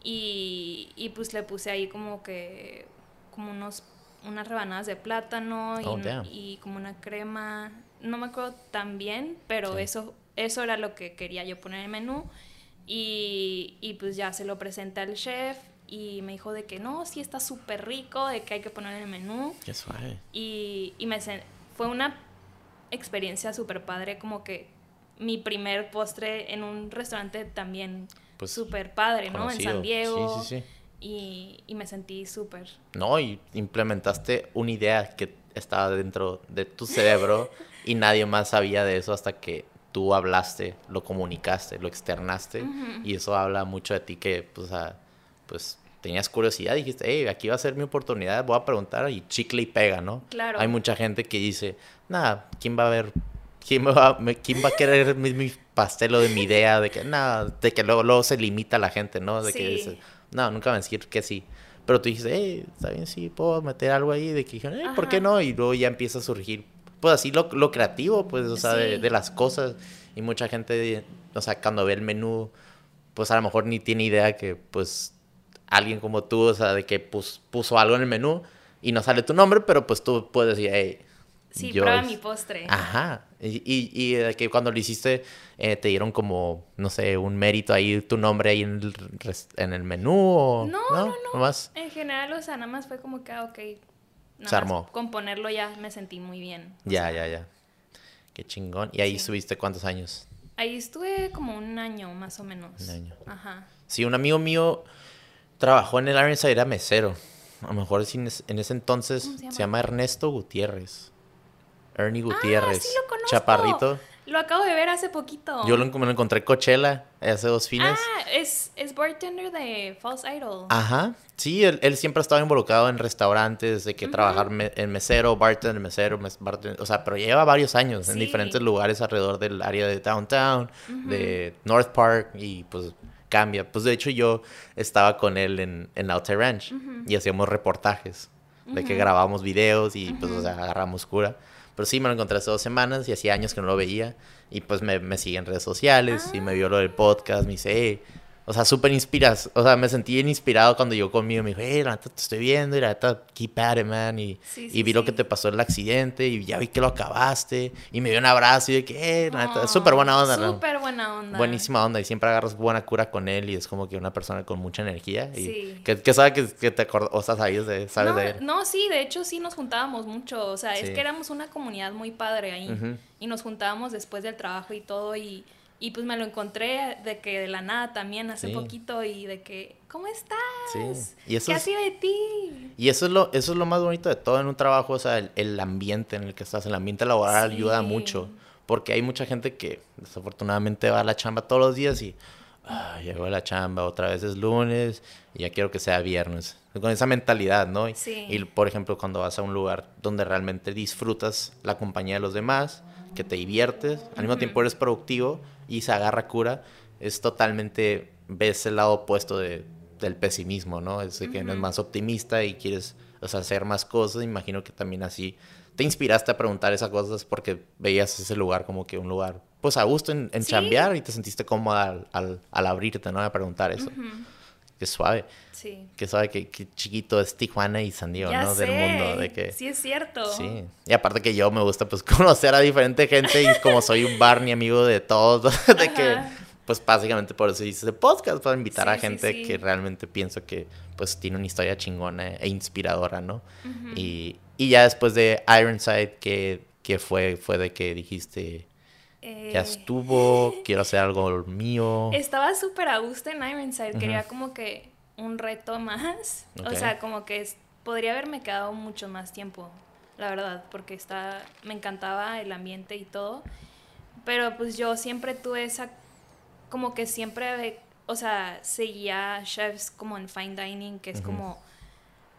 Y, y pues le puse ahí como que como unos unas rebanadas de plátano y, Oh, y como una crema. No me acuerdo tan bien, pero Sí. eso, eso era lo que quería yo poner en el menú. Y, y pues ya se lo presenté al chef y me dijo de que no, sí está súper rico, de que hay que poner en el menú. qué suave. Y, y me fue una experiencia súper padre, como que mi primer postre en un restaurante también Pues, súper padre, ¿no? En. San Diego. Sí, sí, sí. Y, y me sentí súper. No, y implementaste una idea que estaba dentro de tu cerebro y nadie más sabía de eso hasta que tú hablaste, lo comunicaste, lo externaste y eso habla mucho de ti que, pues, ah, pues tenías curiosidad, dijiste, hey, aquí va a ser mi oportunidad, voy a preguntar y chicle y pega, ¿no? Claro. Hay mucha gente que dice, nada, ¿quién va a ver? ¿Quién, me va, ¿Quién va a querer mi, mi pastel o de mi idea? De que, nada, de que luego, luego se limita la gente, ¿no? De que Sí. dice, no, nunca van a decir que sí. Pero tú dices, hey, está bien, sí, puedo meter algo ahí. De que dijeron, "Eh, ¿por qué no? Y luego ya empieza a surgir, pues así lo, lo creativo, pues, o sea, de, Sí. de las cosas. Y mucha gente, o sea, cuando ve el menú, pues a lo mejor ni tiene idea que, pues, alguien como tú, o sea, de que pus- puso algo en el menú y no sale tu nombre, pero pues tú puedes decir, hey, Sí, yo prueba es- mi postre. Ajá. Y, y, y de que cuando lo hiciste, eh, te dieron como, no sé, un mérito ahí, tu nombre ahí en el, en el menú o... No, no, no. Nomás. En general, o sea, nada más fue como que, ah, ok. Se más armó. Con ponerlo ya me sentí muy bien. Ya, sea, ya, ya. Qué chingón. ¿Y ahí Sí. estuviste cuántos años? Ahí estuve como un año más o menos. Un año. Ajá. Sí, un amigo mío trabajó en el Ironside, era mesero. A lo mejor en es- en ese entonces ¿Cómo se se llama? Ernesto Gutiérrez. Ernie Gutiérrez. Ah, sí lo conozco. Chaparrito. Lo acabo de ver hace poquito. Yo lo, me lo encontré en Coachella hace dos fines. Ah, es, es bartender de False Idol. Ajá. Sí, él, él siempre ha estado involucrado en restaurantes, de que trabajar me- en mesero, bartender, mesero, mes- bartender, o sea, pero lleva varios años en diferentes lugares alrededor del área de downtown, de North Park y pues cambia. Pues de hecho yo estaba con él en, en Outer Ranch y hacíamos reportajes de que grabábamos videos y pues o sea, agarramos cura. Pero sí, me lo encontré hace dos semanas y hacía años que no lo veía. Y pues me, me sigue en redes sociales y me vio lo del podcast. Me dice, "Hey", o sea, súper inspiras. O sea, me sentí bien inspirado cuando llegó conmigo. Me dijo, hey, la neta te estoy viendo y la neta, keep at it, man. Y, Sí, y sí, vi lo sí. que te pasó en el accidente y ya vi que lo acabaste. Y me dio un abrazo y de que, hey, la neta, Oh, súper buena onda, ¿no? Súper buena onda. Buenísima onda y siempre agarras buena cura con él y es como que una persona con mucha energía y Sí. que, que sabe que, que te acuerdas, o sea, sabes de, sabes no, de él. no, sí, de hecho sí nos juntábamos mucho, o sea, es que éramos una comunidad muy padre ahí Ujú. y nos juntábamos después del trabajo y todo y, y pues me lo encontré de que de la nada también hace Sí. poquito y de que, ¿cómo estás? Sí, y eso ¿Qué ha es- sido de ti? Y eso es lo, eso es lo más bonito de todo en un trabajo, o sea, el, el ambiente en el que estás, el ambiente laboral Sí. ayuda mucho. Porque hay mucha gente que desafortunadamente va a la chamba todos los días y ah, llegó a la chamba, otra vez es lunes y ya quiero que sea viernes. Con esa mentalidad, ¿no? Y, Sí. y, por ejemplo, cuando vas a un lugar donde realmente disfrutas la compañía de los demás, que te diviertes, al mismo tiempo eres productivo y se agarra cura, es totalmente, ves el lado opuesto de, del pesimismo, ¿no? Es de que eres más optimista y quieres, o sea, hacer más cosas. Imagino que también así te inspiraste a preguntar esas cosas porque veías ese lugar como que un lugar, pues a gusto en, en Sí. chambear y te sentiste cómoda al, al, al abrirte, ¿no? A preguntar eso. Qué suave. Sí. Que suave, que, que chiquito es Tijuana y San Diego, ya ¿no? sé. Del mundo. De que, Sí, es cierto. Sí, y aparte que yo me gusta pues conocer a diferente gente y como soy un Barney amigo de todos, de que pues básicamente por eso hice el podcast, para invitar a Sí, gente sí. que realmente pienso que pues tiene una historia chingona e inspiradora, ¿no? y, y ya después de Ironside, que, que fue, fue de que dijiste, ya Eh, estuvo, quiero hacer algo mío. Estaba súper a gusto en Ironside, quería como que un reto más. O sea, como que es- podría haberme quedado mucho más tiempo, la verdad, porque está, me encantaba el ambiente y todo. Pero pues yo siempre tuve esa, como que siempre, o sea, seguía chefs como en fine dining, que es como,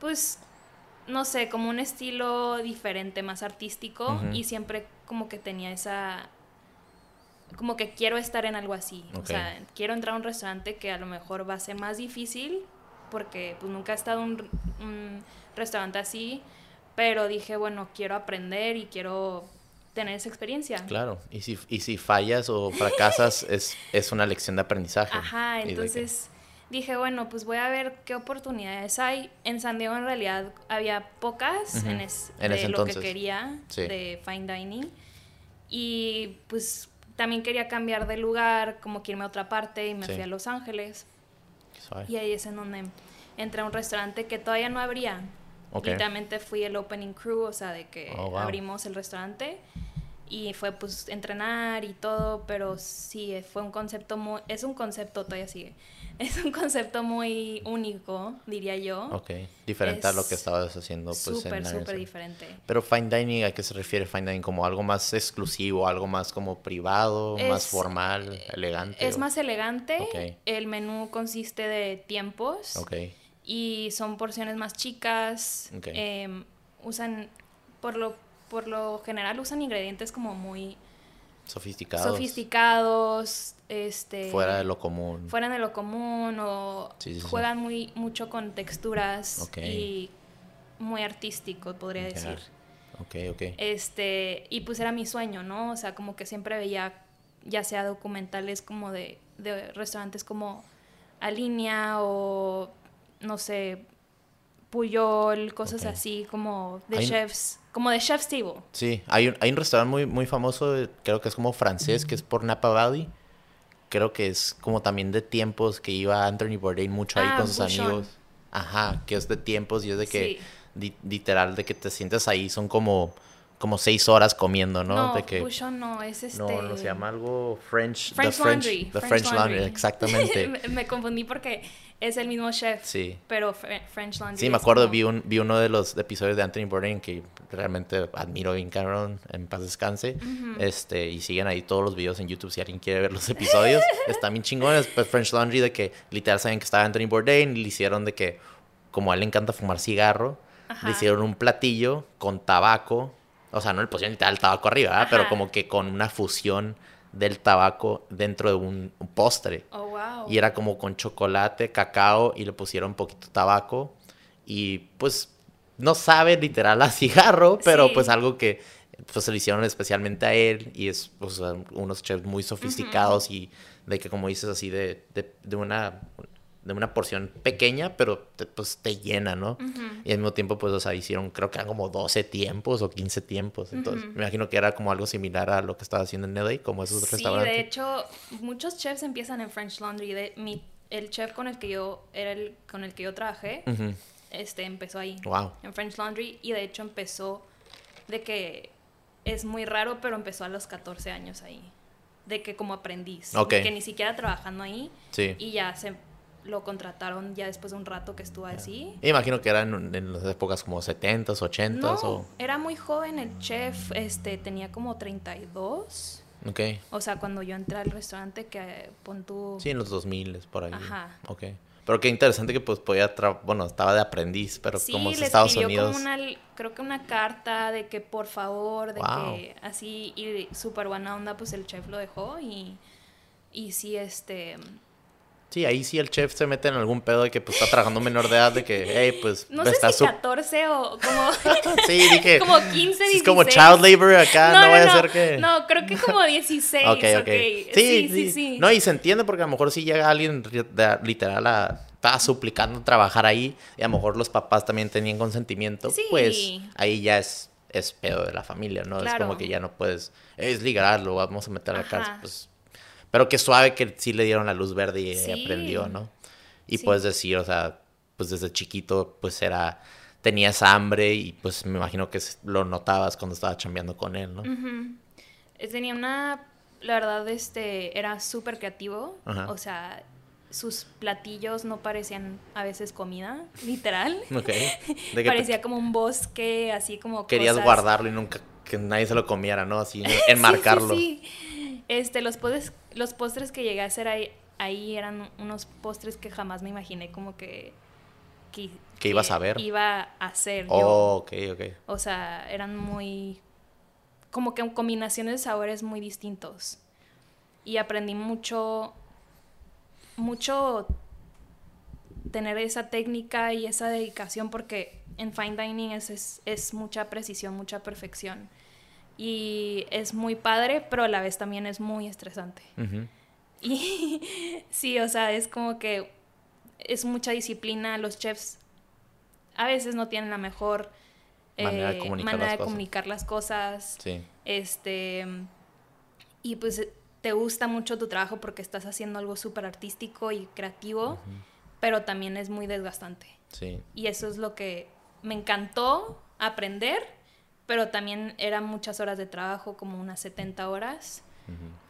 pues, no sé, como un estilo diferente, más artístico, y siempre como que tenía esa como que quiero estar en algo así. Ok. O sea, quiero entrar a un restaurante que a lo mejor va a ser más difícil porque pues nunca he estado en un, un restaurante así, pero dije, bueno, quiero aprender y quiero tener esa experiencia. Claro, y si, y si fallas o fracasas es, es una lección de aprendizaje. Ajá, entonces dije, bueno, pues voy a ver qué oportunidades hay. En San Diego en realidad había pocas Ujú, en, es- en de lo entonces. que quería Sí. de fine dining. Y pues también quería cambiar de lugar, como que irme a otra parte y me Sí. fui a Los Ángeles. Y ahí es en donde entré a un restaurante que todavía no abría. Ok. Literalmente fui el opening crew, o sea, de que Oh, wow. abrimos el restaurante. Y fue pues entrenar y todo, pero sí, fue un concepto muy... Es un concepto, todavía sigue. Es un concepto muy único, diría yo. Ok, diferente a lo que Es estabas haciendo pues Súper, súper diferente. Pero fine dining, ¿a qué se refiere fine dining? ¿Como algo más exclusivo, algo más como privado, más formal, elegante? Es o- más elegante. Ok. El menú consiste de tiempos. Ok, y son porciones más chicas. Ok. em, usan, por lo, por lo general, usan ingredientes como muy sofisticados. sofisticados, este, Fuera de lo común. fuera de lo común o Sí, sí, sí. juegan muy mucho con texturas y muy artístico, podría decir. Ok, ok. Este, y pues era mi sueño, ¿no? O sea, como que siempre veía, ya sea documentales como de, de restaurantes como Alinea o, no sé, Puyol, cosas así, como de chefs, como de Chef's Table. Sí, hay un, hay un restaurante muy, muy famoso, creo que es como francés, que es por Napa Valley. Creo que es como también de tiempos que iba Anthony Bourdain mucho ahí Ah, con sus Bouchon. amigos. Ajá, que es de tiempos y es de que Sí. literal de que te sientes ahí son como como seis horas comiendo, ¿no? No, de que, no, es este... no, no se llama algo French. the French Laundry. The French, Laundry, Laundry. exactamente. me, me confundí porque es el mismo chef. Sí. Pero Fre- French Laundry. Sí, me acuerdo, como- vi, un, vi uno de los episodios de Anthony Bourdain que realmente admiro bien cabrón, en paz descanse. este Y siguen ahí todos los videos en YouTube si alguien quiere ver los episodios. Están bien chingones. Pues French Laundry de que literal saben que estaba Anthony Bourdain y le hicieron de que, como a él le encanta fumar cigarro, Ajá. le hicieron un platillo con tabaco. O sea, no le pusieron literal el tabaco arriba, ¿verdad? pero como que con una fusión del tabaco dentro de un, un postre. Oh, wow. Y era como con chocolate, cacao y le pusieron un poquito de tabaco. Y pues no sabe literal a cigarro, pero Sí. pues algo que pues se lo hicieron especialmente a él. Y es pues unos chefs muy sofisticados y de que como dices así de, de, de una de una porción pequeña, pero te, pues te llena, ¿no? Y al mismo tiempo, pues, o sea, hicieron, creo que eran como 12 tiempos o 15 tiempos. Entonces, me imagino que era como algo similar a lo que estaba haciendo en LA, como esos Sí, restaurantes. de hecho, muchos chefs empiezan en French Laundry. De, mi, el chef con el que yo, era el con el que yo trabajé, Ujú. este, empezó ahí. Wow. En French Laundry. Y de hecho empezó de que es muy raro, pero empezó a los 14 años ahí. De que como aprendiz. Ok. Que ni siquiera trabajando ahí. Sí. Y ya se lo contrataron ya después de un rato que estuvo así. Me imagino que eran en las épocas como 70s, 80s No, o... era muy joven el chef, este, tenía como 32. Ok. O sea, cuando yo entré al restaurante, que pon tú... Sí, en los 2000 por ahí. Ajá. Ok. Pero qué interesante que pues podía... tra- Bueno, estaba de aprendiz, pero sí, como es le Estados escribió Unidos... como una, creo que una carta de que por favor, de Wow. que así, y súper buena onda, pues el chef lo dejó y, y sí, este, Sí, ahí sí el chef se mete en algún pedo de que pues está trabajando menor de edad, de que, hey, pues no sé si su- 14 o como, Sí, dije... como 15, 16. Es como child labor acá, no, no, vaya no, a ser que... No, creo que como 16, Ok, ok. ok. Sí, sí, sí. No, y se entiende porque a lo mejor si llega alguien literal a... Estaba suplicando trabajar ahí y a lo mejor los papás también tenían consentimiento, Sí. pues ahí ya es, es pedo de la familia, ¿no? Es como que ya no puedes... Es ligarlo, vamos a meter a la cárcel, pues... Pero qué suave que sí le dieron la luz verde y Sí. aprendió, ¿no? Y Sí. puedes decir, o sea, pues desde chiquito pues era... Tenías hambre y pues me imagino que lo notabas cuando estaba chambeando con él, ¿no? Eh, Tenía una, la verdad, este, era súper creativo. Ajá. O sea, sus platillos no parecían a veces comida, literal. Ok. De que Parecía como un bosque, así como querías cosas- guardarlo y nunca que nadie se lo comiera, ¿no? Así, Sí, sí, enmarcarlo. Sí, Este, los postres, los postres que llegué a hacer ahí, ahí eran unos postres que jamás me imaginé como que... Que, Que ibas a ver. Iba a hacer yo. Oh, ok, ok. O sea, eran muy... como que combinaciones de sabores muy distintos. Y aprendí mucho, mucho tener esa técnica y esa dedicación porque en fine dining es, es, es mucha precisión, mucha perfección. Y es muy padre, pero a la vez también es muy estresante. Y sí, o sea, es como que es mucha disciplina. Los chefs a veces no tienen la mejor Manera de eh, comunicar manera las de cosas. comunicar las cosas. Sí. Este. Y pues te gusta mucho tu trabajo porque estás haciendo algo súper artístico y creativo, pero también es muy desgastante. Sí. Y eso es lo que me encantó aprender, pero también eran muchas horas de trabajo, como unas 70 horas.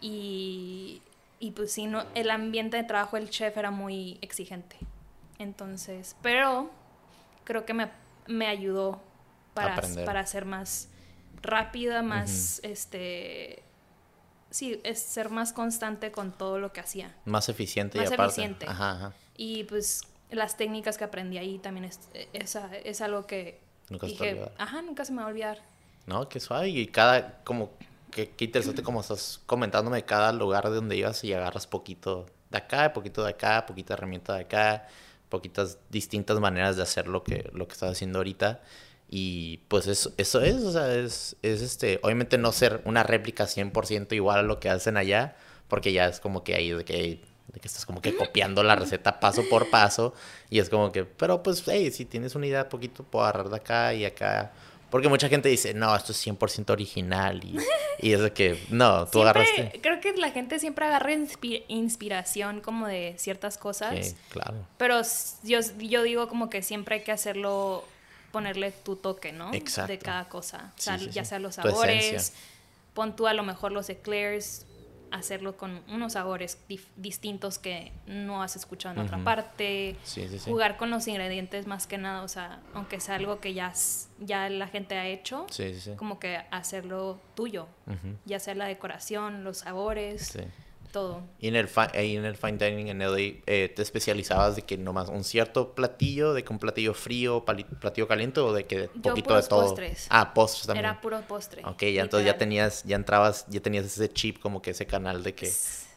Y, y pues sí, no, el ambiente de trabajo del chef era muy exigente. Entonces, pero creo que me, me ayudó para, Aprender. para ser más rápida, más, este, sí, es ser más constante con todo lo que hacía. Más eficiente Más y aparte. eficiente. Ajá, ajá. Y pues las técnicas que aprendí ahí también es, es, es algo que Nunca se te va a dije, olvidar. ajá, nunca se me va a olvidar. No, qué suave. Y cada, como, qué, qué interesante como estás comentándome de cada lugar de donde ibas y agarras poquito de acá, poquito de acá, poquita herramienta de acá, poquitas distintas maneras de hacer lo que, lo que estás haciendo ahorita. Y pues eso, eso es, o sea, es, es este, obviamente no ser una réplica 100% igual a lo que hacen allá, porque ya es como que ahí de que, de que estás como que copiando la receta paso por paso, y es como que, pero pues, hey, si tienes una idea poquito, puedo agarrar de acá y acá. Porque mucha gente dice, no, esto es 100% original, y, y es de que, no, tú Siempre- agarraste. Creo que la gente siempre agarra inspi- inspiración como de ciertas cosas. Sí, claro. Pero yo, yo digo como que siempre hay que hacerlo ponerle tu toque, ¿no? Exacto. De cada cosa. O Sí, sea, sí, ya sea los sabores, pon tú a lo mejor los eclairs, hacerlo con unos sabores distintos que no has escuchado en otra parte. Sí, sí, sí. Jugar con los ingredientes más que nada, o sea, aunque sea algo que ya, ya la gente ha hecho, Sí, sí, sí. como que hacerlo tuyo, ya sea la decoración, los sabores, Sí. Todo. Y en el, ahí en el fine dining en LA, eh, ¿te especializabas de que nomás un cierto platillo, de que un platillo frío, platillo caliente o de que Yo poquito puros de todo? postres. Ah, postres también. Era puro postre. Ok, ya entonces ya tenías, ya entrabas, ya tenías ese chip, como que ese canal de que,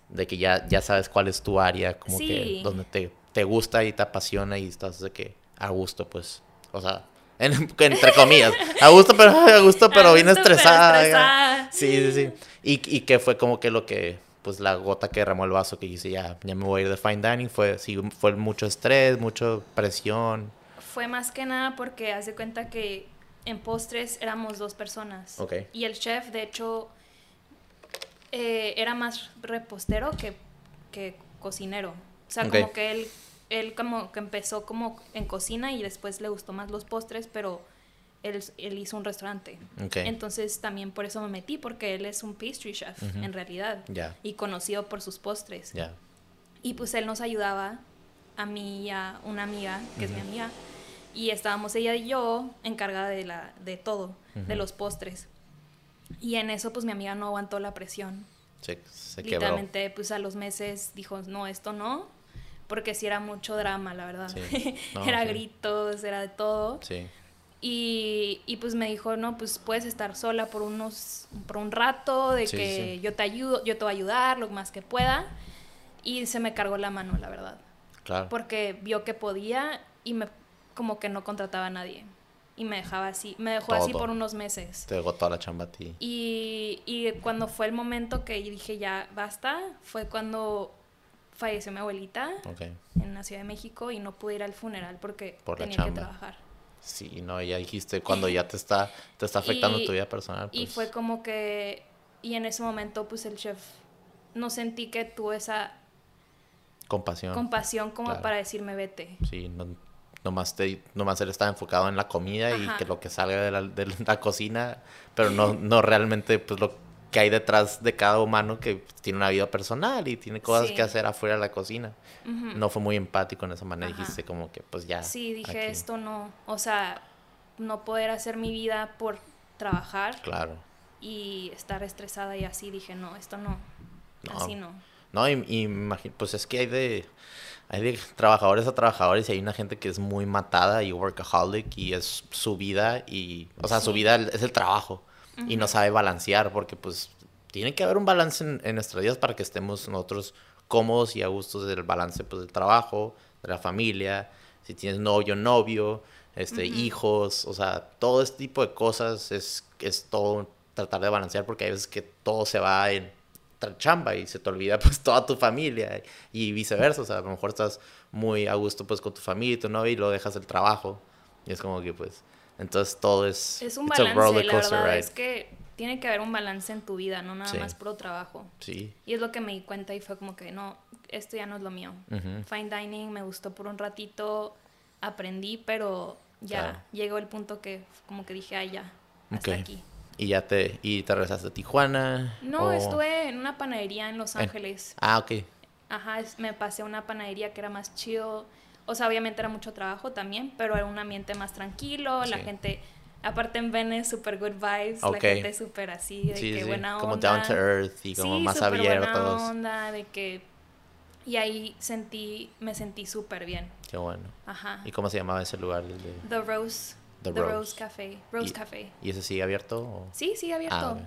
de que ya, ya sabes cuál es tu área, como que donde te, te gusta y te apasiona y estás de que a gusto, pues, o sea, en- entre comillas, a gusto, pero a gusto, pero A bien gusto, pero estresada. estresada. Sí, sí, sí. Y, y que fue como que lo que, pues la gota que derramó el vaso que dice, ya, ya me voy a ir de fine dining, fue, sí, fue mucho estrés, mucha presión. Fue más que nada porque hace cuenta que en postres éramos dos personas. Y el chef, de hecho, eh, era más repostero que, que cocinero. O sea, como que él, él como que empezó como en cocina y después le gustó más los postres, pero él, él hizo un restaurante. Ok. Entonces también por eso me metí, porque él es un pastry chef, Ujú. en realidad. Ya, Y conocido por sus postres. ya. Y pues él nos ayudaba, a mí y a una amiga, que es mi amiga, y estábamos ella y yo encargada de, la, de todo, de Ujú. los postres. Y en eso pues mi amiga no aguantó la presión. Se, se quebró. Literalmente pues a los meses dijo, no, esto no, porque sí era mucho drama, la verdad. Sí. No, era sí. gritos, era de todo. Sí. Y, y, pues me dijo, no, pues puedes estar sola por unos, por un rato, de Sí, que sí. yo te ayudo, yo te voy a ayudar lo más que pueda. Y se me cargó la mano, la verdad. Claro. Porque vio que podía y me como que no contrataba a nadie. Y me dejaba así, me dejó así por unos meses. Te dejó toda la chamba a ti. Y, y cuando fue el momento que dije ya basta, fue cuando falleció mi abuelita en la Ciudad de México y no pude ir al funeral porque Por tenía que trabajar. Sí, no, ya dijiste cuando ya te está, te está afectando Y- tu vida personal. Y pues, fue como que, y en ese momento pues el chef, no sentí que tuvo esa compasión. compasión como Claro. para decirme vete. sí, no, nomás, te, nomás él estaba enfocado en la comida y que lo que salga de la, de la cocina, pero no, no realmente pues lo que hay detrás de cada humano que tiene una vida personal y tiene cosas Sí. que hacer afuera de la cocina. Ujú. No fue muy empático en esa manera, Ajá. dijiste como que pues ya. Sí, dije aquí. esto no, o sea, no poder hacer mi vida por trabajar Claro. y estar estresada y así, dije no, esto no, No. así no. No, y, y pues es que hay de, hay de trabajadores a trabajadores y hay una gente que es muy matada y workaholic y es su vida y, o sea, su Sí. vida es el trabajo y no sabe balancear porque pues tiene que haber un balance en, en nuestras vidas para que estemos nosotros cómodos y a gustos del balance pues del trabajo, de la familia, si tienes novio, novio, este, hijos, o sea, todo este tipo de cosas es, es todo tratar de balancear porque hay veces que todo se va en chamba y se te olvida pues toda tu familia y viceversa, o sea, a lo mejor estás muy a gusto pues con tu familia y tu novio y lo dejas el trabajo y es como que pues entonces todo es Es un balance, la verdad ride. es que tiene que haber un balance en tu vida, no nada Sí. más puro trabajo. Sí. Y es lo que me di cuenta y fue como que no, esto ya no es lo mío. Fine dining me gustó por un ratito, aprendí, pero ya Claro. llegó el punto que como que dije, ay ya, hasta aquí. Y ya te y te regresaste a Tijuana. No, o- estuve en una panadería en Los En- Ángeles. Ah, ok. Ajá, es- me pasé a una panadería que era más chido. O sea, obviamente era mucho trabajo también, pero era un ambiente más tranquilo. La Sí. gente, aparte en Venice, super good vibes. Ok. La gente súper así, de Sí, que sí, buena onda. como down to earth y como Sí, más buena abiertos. onda, de que... Y ahí sentí, me sentí súper bien. Qué bueno. Ajá. ¿Y cómo se llamaba ese lugar? De- The Rose. The The, Rose. Rose. Café. Rose Y- Café. ¿Y ese sigue abierto? o- Sí, sigue abierto. Ah, ok.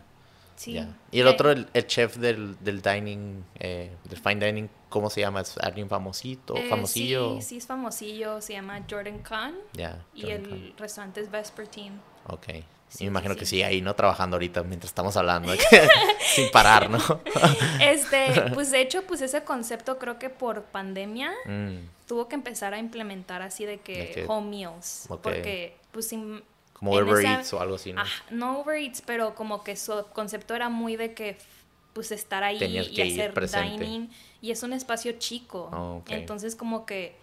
Sí. Ya. Y el Eh, otro, el, el chef del, del dining, eh, del fine dining, ¿cómo se llama? ¿Es alguien famosito? eh, ¿Famosillo? Sí, sí es famosillo. Se llama Jordan Khan. Ya. Y Jordan el Khan. restaurante es Vespertine. Ok. Sí, y me imagino sí, que sí. ahí, ¿no? Trabajando ahorita mientras estamos hablando. sin parar, ¿no? Este, pues de hecho, pues ese concepto creo que por pandemia Mm, tuvo que empezar a implementar así de que, De que- home meals. Ok. Porque, pues, sin- como Uber esa- Eats o algo así, ¿no? ah, no Uber Eats, pero como que su concepto era muy de que, pues, estar ahí Tenías y hacer presente. dining. Y es un espacio chico. Oh. Entonces, como que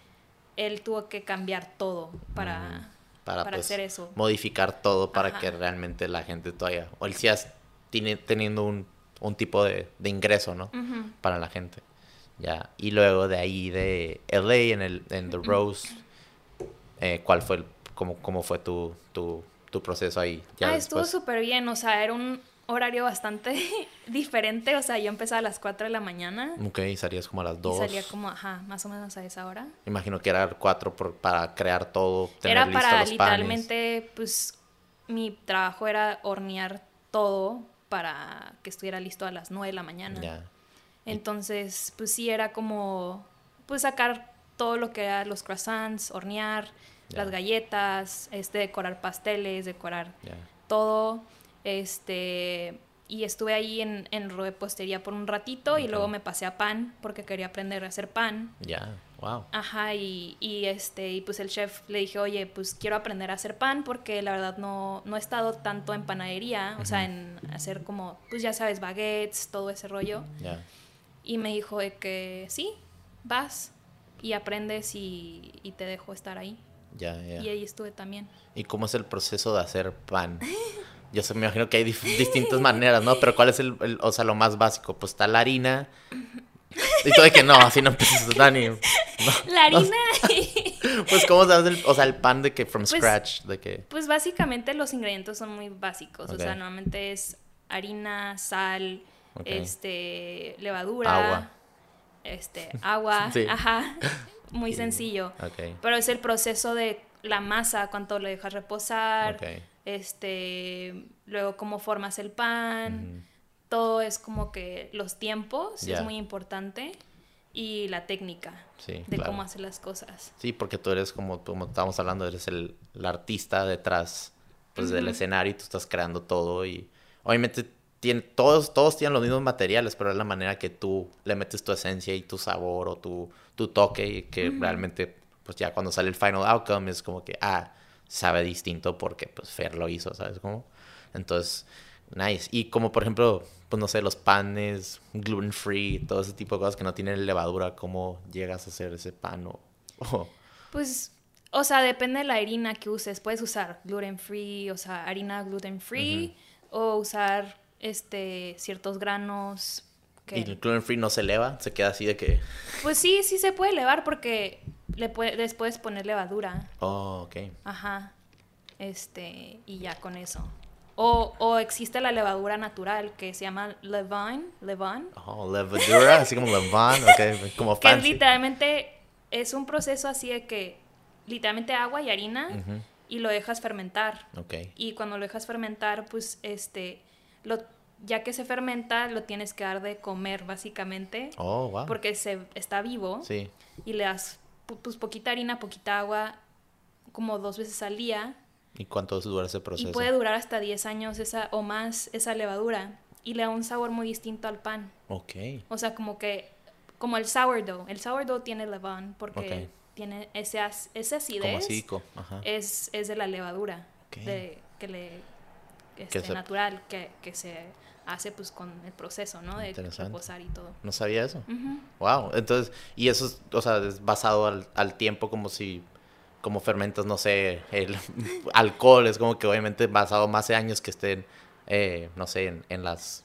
él tuvo que cambiar todo para... Mm, para, para pues, hacer eso. modificar todo para Ajá. que realmente la gente todavía, o él sigas tiene, teniendo un, un tipo de, de ingreso, ¿no? Para la gente. Ya. Y luego de ahí de LA, en, el, en The Rose, eh, ¿cuál fue el, cómo, cómo fue tu, tu, tu proceso ahí? Ya ah, estuvo súper bien, o sea, era un horario bastante diferente, o sea, yo empezaba a las 4 de la mañana Ok, salías como a las y 2. salía como, ajá, más o menos a esa hora. Imagino que era 4 por, para crear todo, tener Era listos para los panes. literalmente, pues, mi trabajo era hornear todo para que estuviera listo a las 9 de la mañana. Ya. Entonces, pues sí, era como, pues sacar todo lo que era los croissants, hornear, Ya. las galletas, este, decorar pasteles, decorar Ya. todo, este, y estuve ahí en, en repostería por un ratito y luego me pasé a pan porque quería aprender a hacer pan. Ya. Wow. Ajá, y, y este, y pues el chef le dije, oye, pues quiero aprender a hacer pan porque la verdad no, no he estado tanto en panadería, o sea, en hacer como, pues ya sabes, baguettes, todo ese rollo. Ya. Y me dijo de que sí, vas y aprendes y, y te dejo estar ahí. Ya, ya. Y ahí estuve también. ¿Y cómo es el proceso de hacer pan? Yo sé, me imagino que hay distintas maneras, ¿no? Pero ¿cuál es el, el- o sea, lo más básico? Pues está la harina. Y todo de que no, así no empiezas, Dani. No, La no. harina. Pues cómo se hace el, o sea, el pan de que from Pues, scratch, de que pues básicamente los ingredientes son muy básicos. O sea, normalmente es harina, sal, este, levadura, Agua. este, agua, Sí. ajá. Muy sencillo. Pero es el proceso de la masa, cuánto lo dejas reposar. Este, luego cómo formas el pan, todo es como que los tiempos Ya. es muy importante y la técnica Sí, de claro. cómo hacer las cosas. Sí, porque tú eres como, como estábamos hablando, eres el, el artista detrás pues, del escenario y tú estás creando todo y obviamente tiene, todos, todos tienen los mismos materiales, pero es la manera que tú le metes tu esencia y tu sabor o tu, tu toque y que realmente pues ya cuando sale el final outcome es como que, ah, sabe distinto porque pues Fer lo hizo, ¿sabes cómo? Entonces, nice. Y como por ejemplo, pues no sé, los panes gluten free, todo ese tipo de cosas que no tienen levadura, ¿cómo llegas a hacer ese pan o... o- Pues, o sea, depende de la harina que uses. Puedes usar gluten free, o sea, harina gluten free, o usar este ciertos granos. Que... Y el gluten free no se eleva, se queda así de que. Pues sí, sí se puede elevar porque le puede- les puedes poner levadura. Oh, ok. Ajá. Este, y ya con eso. O, o existe la levadura natural que se llama levain, levain, Oh, levadura, así como levan, ok, como que fancy. literalmente es un proceso así de que literalmente agua y harina y lo dejas fermentar. Ok. Y cuando lo dejas fermentar, pues este, lo, ya que se fermenta, lo tienes que dar de comer básicamente, Oh, wow. porque se está vivo Sí. y le das pues poquita harina, poquita agua, como dos veces al día ¿Y cuánto dura ese proceso? y puede durar hasta 10 años esa o más esa levadura y le da un sabor muy distinto al pan. Ok. O sea, como que como el sourdough, el sourdough tiene levain porque Ok. tiene ese Como acidez cico. Ajá. es, es de la levadura Ok. de, que le este, se- natural que, que se hace pues con el proceso no de reposar y todo. No sabía eso. Wow. Entonces, y eso es, o sea, es basado al, al tiempo como si, como fermentas, no sé, el alcohol, es como que obviamente basado más de años que estén, eh, no sé, en, en las,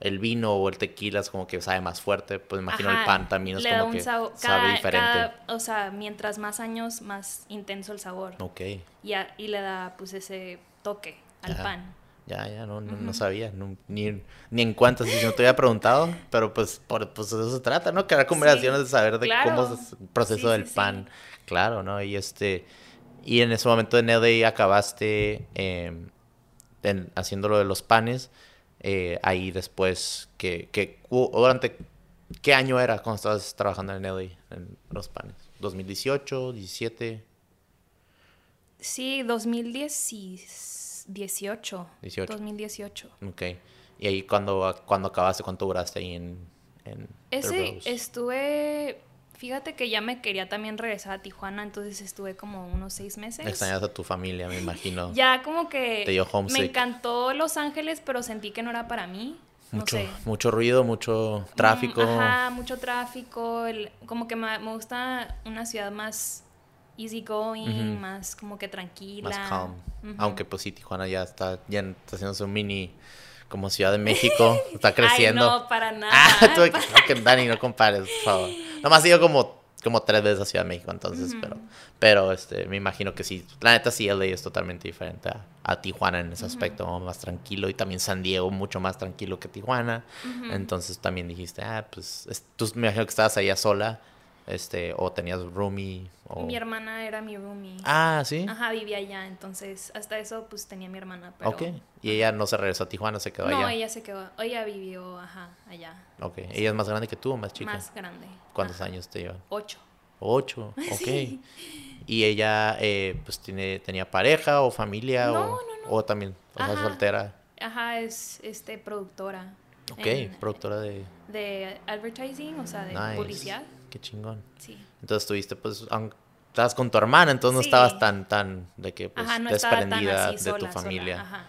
el vino o el tequila es como que sabe más fuerte, pues imagino el pan también es como que sabe cada- diferente. cada- o sea mientras más años más intenso el sabor. Ok. y, a- y le da pues ese toque al pan Ya, ya, no, no, no sabía, no- ni, ni en cuántas, si no te había preguntado, pero pues por pues de eso se trata, ¿no? Crear combinaciones de saber de claro. cómo es el proceso Sí, del sí, sí. pan, claro, ¿no? Y este, y en ese momento en LA acabaste eh, en- haciendo lo de los panes, eh, ahí después, que, que, durante, ¿qué año era cuando estabas trabajando en LA, en los panes? ¿2018, 17, sí 2018 18? 2018 Ok. Y ahí cuando, cuando acabaste, ¿cuánto duraste ahí en, en ese estuve fíjate que ya me quería también regresar a Tijuana entonces estuve como unos seis meses Extrañas a tu familia, me imagino. ya como que Te dio homesick. me encantó Los Ángeles pero sentí que no era para mí no mucho, sé mucho ruido, mucho tráfico. Mm, Ajá, mucho tráfico. el- como que me, me gusta una ciudad más easygoing, más como que tranquila. Más calm. Aunque pues sí, Tijuana ya está, ya está haciendo su mini como Ciudad de México, está creciendo. Ay, no, para nada. Ah, tú, que, Dani, no compares, por favor. Nomás digo como como tres veces a Ciudad de México, entonces, pero, pero este, me imagino que sí. La neta sí, LA es totalmente diferente a, Tijuana en ese aspecto, más tranquilo, y también San Diego mucho más tranquilo que Tijuana. Entonces también dijiste, ah, pues, tú me imagino que estabas allá sola, este, o tenías roomie. O... Mi hermana era mi roomie. Ah, sí. Ajá, vivía allá, entonces hasta eso pues tenía mi hermana. Pero... Ok, y ella no se regresó a Tijuana, se quedó allá. No, ella se quedó, ella vivió, ajá, allá. Ok, ¿ella es más grande que tú o más chica? Más grande. ¿Cuántos años te llevan? Ocho. Ocho, ok. ¿Y ella eh, pues tiene, tenía pareja o familia? No, o, no, no. O también, o sea, soltera. Ajá, es este productora. Ok, productora de... De advertising, o sea, de publicidad. Qué chingón. Sí. Entonces tuviste, pues, estabas con tu hermana, entonces no estabas tan, tan, de que, pues, desprendida de tu familia. Ajá.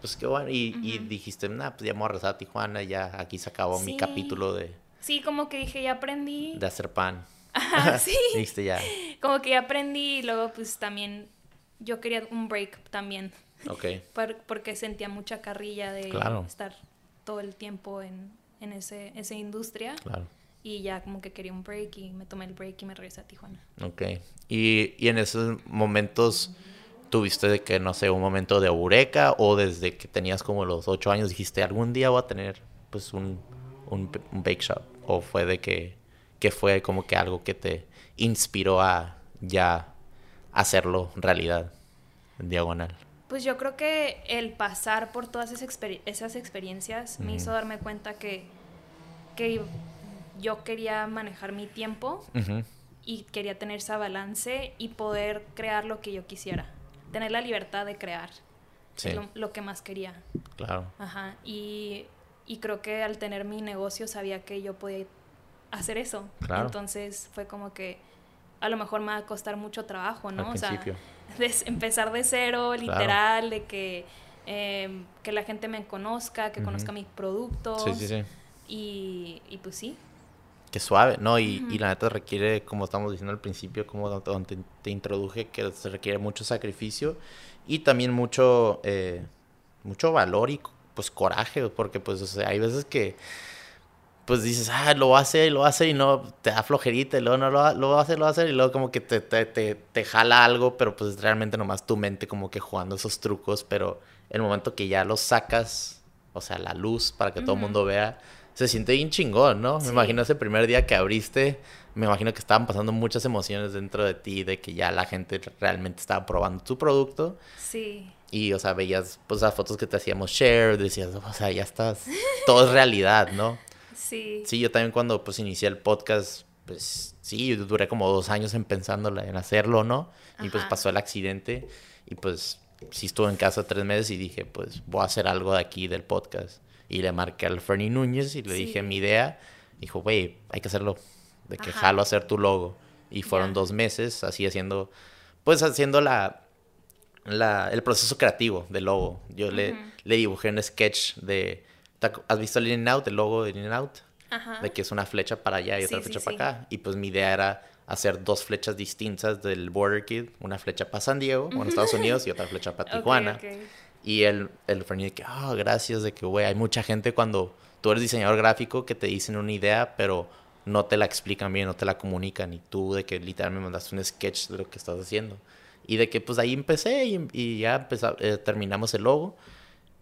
Pues qué bueno. Y, y dijiste, nah, pues ya me voy a regresar a Tijuana, ya aquí se acabó mi capítulo de. Sí, como que dije, ya aprendí. De hacer pan. Ajá, sí. Dijiste ya. Como que ya aprendí y luego, pues también yo quería un break también. Ok. porque sentía mucha carrilla de estar todo el tiempo en, en ese, esa industria. Claro. Y ya como que quería un break y me tomé el break y me regresé a Tijuana. Ok. Y, y en esos momentos tuviste de que, no sé, un momento de eureka o desde que tenías como los ocho años dijiste, algún día voy a tener pues un, un, bake shop? ¿O fue de que, que fue como que algo que te inspiró a ya hacerlo realidad en diagonal? Pues yo creo que el pasar por todas esas, esas experiencias me hizo darme cuenta que, que yo quería manejar mi tiempo y quería tener esa balance y poder crear lo que yo quisiera. Tener la libertad de crear. Sí. lo, que más quería. Claro. Ajá. Y, y, creo que al tener mi negocio sabía que yo podía hacer eso. Claro. Entonces fue como que a lo mejor me va a costar mucho trabajo, ¿no? o sea, empezar de cero, literal, de que, em, que la gente me conozca, que conozca mis productos. Sí, sí, sí. Y, y pues sí, que suave, ¿no? Y, y, la neta requiere, como estamos diciendo al principio, como donde te, introduje, que se requiere mucho sacrificio y también mucho, eh, mucho valor y pues coraje, porque pues o sea, hay veces que pues dices, ah, lo va a hacer, lo hacer y no, te da flojerita y luego no lo, lo hacer, lo hacer y luego como que te, te, te, te jala algo, pero pues realmente nomás tu mente como que jugando esos trucos, pero el momento que ya los sacas, o sea, la luz para que todo el mundo vea, se siente bien chingón, ¿no? Me imagino ese primer día que abriste, me imagino que estaban pasando muchas emociones dentro de ti, de que ya la gente realmente estaba probando tu producto. Sí. Y, o sea, veías pues las fotos que te hacíamos share, decías, o sea, ya estás, todo es realidad, ¿no? Sí. Sí, yo también cuando pues inicié el podcast, pues sí, duré como dos años en pensándola, en hacerlo, ¿no? Y pues pasó el accidente y pues sí estuve en casa tres meses y dije, pues voy a hacer algo de aquí del podcast. Y le marqué al Fernie Núñez y le dije mi idea. Dijo, güey, hay que hacerlo. De que jalo a hacer tu logo. Y fueron dos meses así haciendo, pues haciendo la, la, el proceso creativo del logo. Yo le, le dibujé un sketch de, ¿has visto el In Out, el logo de In Out? Ajá. De que es una flecha para allá y otra flecha para acá. Y pues mi idea era hacer dos flechas distintas del Border Kid, una flecha para San Diego, o en Estados Unidos, y otra flecha para Tijuana. Y el, el de que, ah, gracias, de que, güey, hay mucha gente cuando tú eres diseñador gráfico que te dicen una idea, pero no te la explican bien, no te la comunican. Y tú de que literalmente me mandaste un sketch de lo que estás haciendo. Y de que pues ahí empecé y, ya eh, terminamos el logo.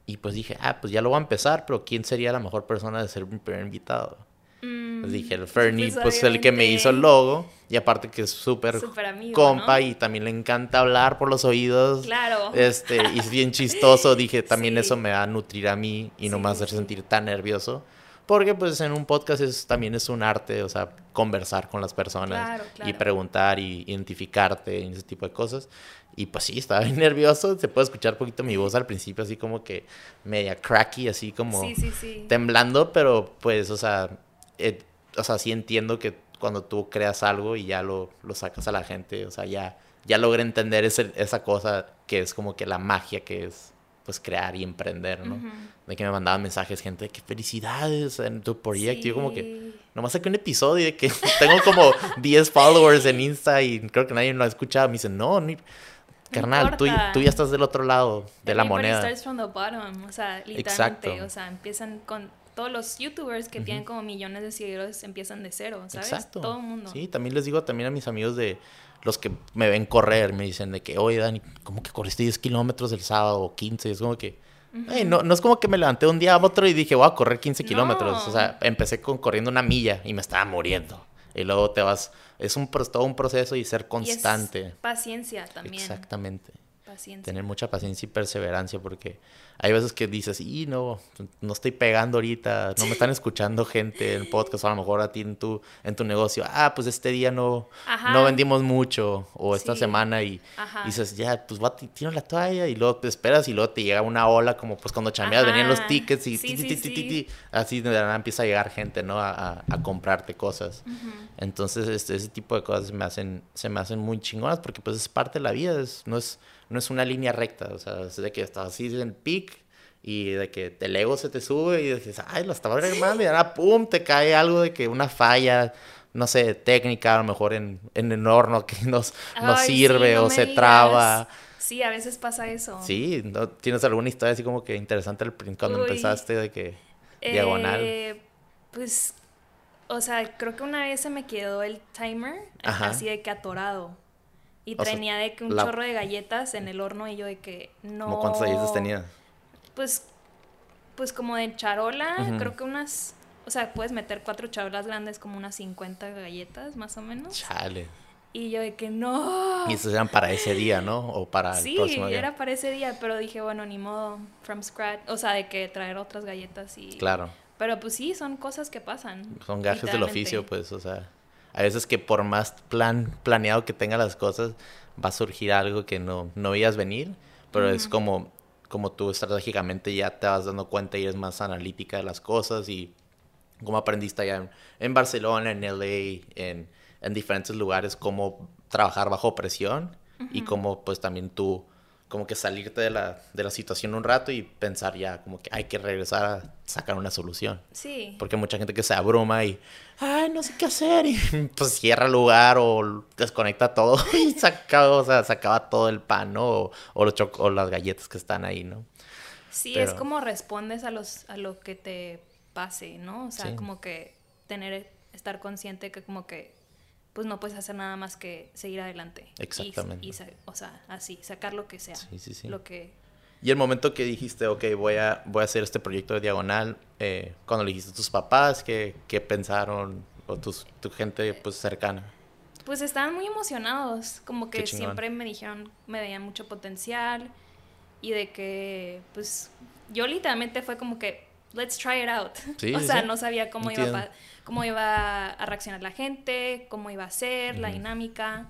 Y pues dije, ah, pues ya lo voy a empezar, pero ¿quién sería la mejor persona de ser mi primer invitado? Mm, dije, el Fernie, pues, pues el que me hizo el logo. Y aparte que es súper compa y también le encanta hablar por los oídos. Claro. Este, y es bien chistoso. Dije, también eso me va a nutrir a mí y no me va a hacer sentir tan nervioso. Porque pues en un podcast es, también es un arte, o sea, conversar con las personas y preguntar y identificarte y ese tipo de cosas. Y pues sí, estaba bien nervioso. Se puede escuchar un poquito mi voz al principio, así como que media cracky, así como temblando, pero pues, o sea, eh, o sea, sí entiendo que cuando tú creas algo y ya lo, lo sacas a la gente, o sea, ya, ya logré entender ese, esa cosa que es como que la magia que es pues crear y emprender, ¿no? De que me mandaban mensajes gente, qué felicidades en tu proyecto. Y yo como que, nomás saqué un episodio de que tengo como 10 followers en Insta y creo que nadie lo ha escuchado. Me dicen, no, ni... Carnal, tú, tú, ya estás del otro lado de la moneda. Starts from the bottom, o sea, literalmente, o sea, empiezan con todos los youtubers que tienen como millones de seguidores empiezan de cero, ¿sabes? Exacto. Todo el mundo. Sí, también les digo también a mis amigos de los que me ven correr, me dicen de que, oye, Dani, ¿cómo que corriste 10 kilómetros el sábado o 15? Es como que, no, no es como que me levanté un día a otro y dije, voy a correr 15 kilómetros. O sea, empecé con corriendo una milla y me estaba muriendo. Y luego te vas, es un, todo un proceso y ser constante. paciencia también. Exactamente. Tener mucha paciencia y perseverancia porque hay veces que dices, y no, no estoy pegando ahorita, no me están escuchando gente en podcast, o a lo mejor a ti en tu, en tu negocio, ah, pues este día no, no vendimos mucho, o esta semana, y, dices, ya, pues va, tiro la toalla, y luego te esperas, y luego te llega una ola, como pues cuando chambeas, venían los tickets, y así de nada empieza a llegar gente, ¿no? A, a, comprarte cosas. Entonces, este, ese tipo de cosas me hacen, se me hacen muy chingonas, porque pues es parte de la vida, es, no es no es una línea recta, o sea, es de que estás así en peak y de que el ego se te sube y dices, ay, lo estaba armando y ahora pum, te cae algo de que una falla, no sé, técnica, a lo mejor en, en el horno que nos, nos sirve o se traba. Sí, a veces pasa eso. Sí, ¿no? ¿tienes alguna historia así como que interesante cuando empezaste de que diagonal? Eh, pues, o sea, creo que una vez se me quedó el timer así de que atorado. Y tenía de que un chorro de galletas en el horno y yo de que no... cuántas galletas tenía? Pues, pues como de charola, creo que unas... O sea, puedes meter cuatro charolas grandes como unas 50 galletas, más o menos. Chale. Y yo de que no. Y esos eran para ese día, ¿no? O para el próximo día. era para ese día, pero dije, bueno, ni modo, from scratch. O sea, de que traer otras galletas y... Claro. Pero pues sí, son cosas que pasan. Son gajes del oficio, pues, o sea a veces que por más plan, planeado que tenga las cosas, va a surgir algo que no, no veías venir, pero es como, como tú estratégicamente ya te vas dando cuenta y eres más analítica de las cosas y como aprendiste allá en, Barcelona, en LA, en, en, diferentes lugares, cómo trabajar bajo presión y cómo pues también tú como que salirte de la, de la situación un rato y pensar ya como que hay que regresar a sacar una solución. Sí. Porque mucha gente que se abruma y, ay, no sé qué hacer, y pues cierra el lugar o desconecta todo y saca, o sea, sacaba todo el pan, ¿no? O, o, los o las galletas que están ahí, ¿no? Sí, es como respondes a, los, a lo que te pase, ¿no? O sea, como que tener, estar consciente que como que pues no puedes hacer nada más que seguir adelante. Exactamente. Y, o sea, así, sacar lo que sea. Sí, sí, sí. Lo que... Y el momento que dijiste, ok, voy a, voy a hacer este proyecto de Diagonal, eh, cuando le dijiste a tus papás, ¿qué, qué pensaron? O tus, tu gente pues cercana. Pues estaban muy emocionados, como que siempre me dijeron, me veían mucho potencial y de que, pues, yo literalmente fue como que, let's try it out. o sea, no sabía cómo iba, a, cómo iba a reaccionar la gente, cómo iba a ser, la dinámica.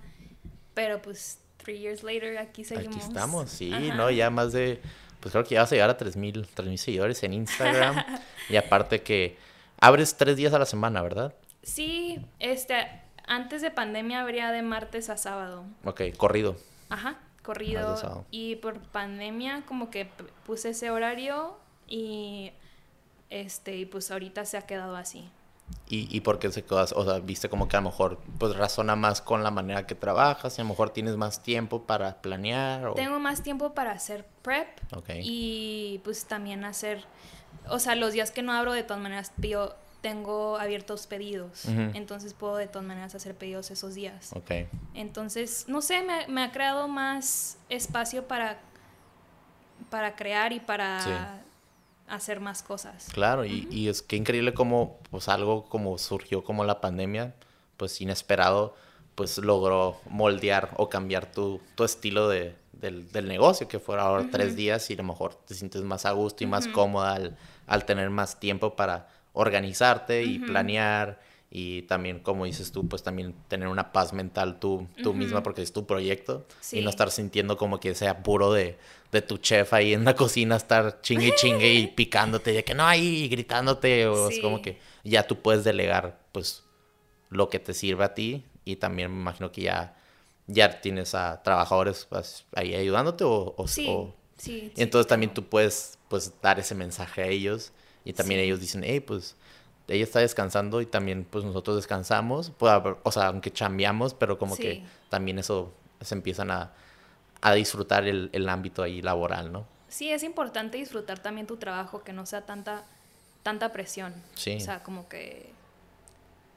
Pero pues, three years later, aquí seguimos. Aquí estamos, sí, ¿no? Ya más de, pues creo que ya vas a llegar a 3.000 mil seguidores en Instagram. y aparte que abres tres días a la semana, ¿verdad? Sí, este, antes de pandemia abría de martes a sábado. Ok, corrido. Ajá, corrido. Y por pandemia como que puse ese horario y este, y pues ahorita se ha quedado así. ¿Y, y por qué se quedó? O sea, viste como que a lo mejor pues razona más con la manera que trabajas y a lo mejor tienes más tiempo para planear. O... Tengo más tiempo para hacer prep y pues también hacer, o sea, los días que no abro de todas maneras yo tengo abiertos pedidos, entonces puedo de todas maneras hacer pedidos esos días. Okay. Entonces, no sé, me, me, ha creado más espacio para, para crear y para hacer más cosas. Claro, y, y, es que increíble como pues algo como surgió como la pandemia, pues inesperado, pues logró moldear o cambiar tu, tu estilo de, del, del, negocio, que fuera ahora tres días y a lo mejor te sientes más a gusto y más cómoda al, al, tener más tiempo para organizarte y planear y también, como dices tú, pues también tener una paz mental tú, tú misma porque es tu proyecto y no estar sintiendo como que sea puro de, de tu chef ahí en la cocina, estar chingue chingue y picándote, ya que no, ahí gritándote, o es como que ya tú puedes delegar pues lo que te sirve a ti y también me imagino que ya, ya tienes a trabajadores pues, ahí ayudándote o... o sí, y entonces también tú puedes pues dar ese mensaje a ellos y también ellos dicen, hey, pues ella está descansando y también pues nosotros descansamos, pues, o sea, aunque chambeamos, pero como que también eso se empiezan a, a disfrutar el, el, ámbito ahí laboral, ¿no? Sí, es importante disfrutar también tu trabajo, que no sea tanta, tanta presión. Sí. O sea, como que...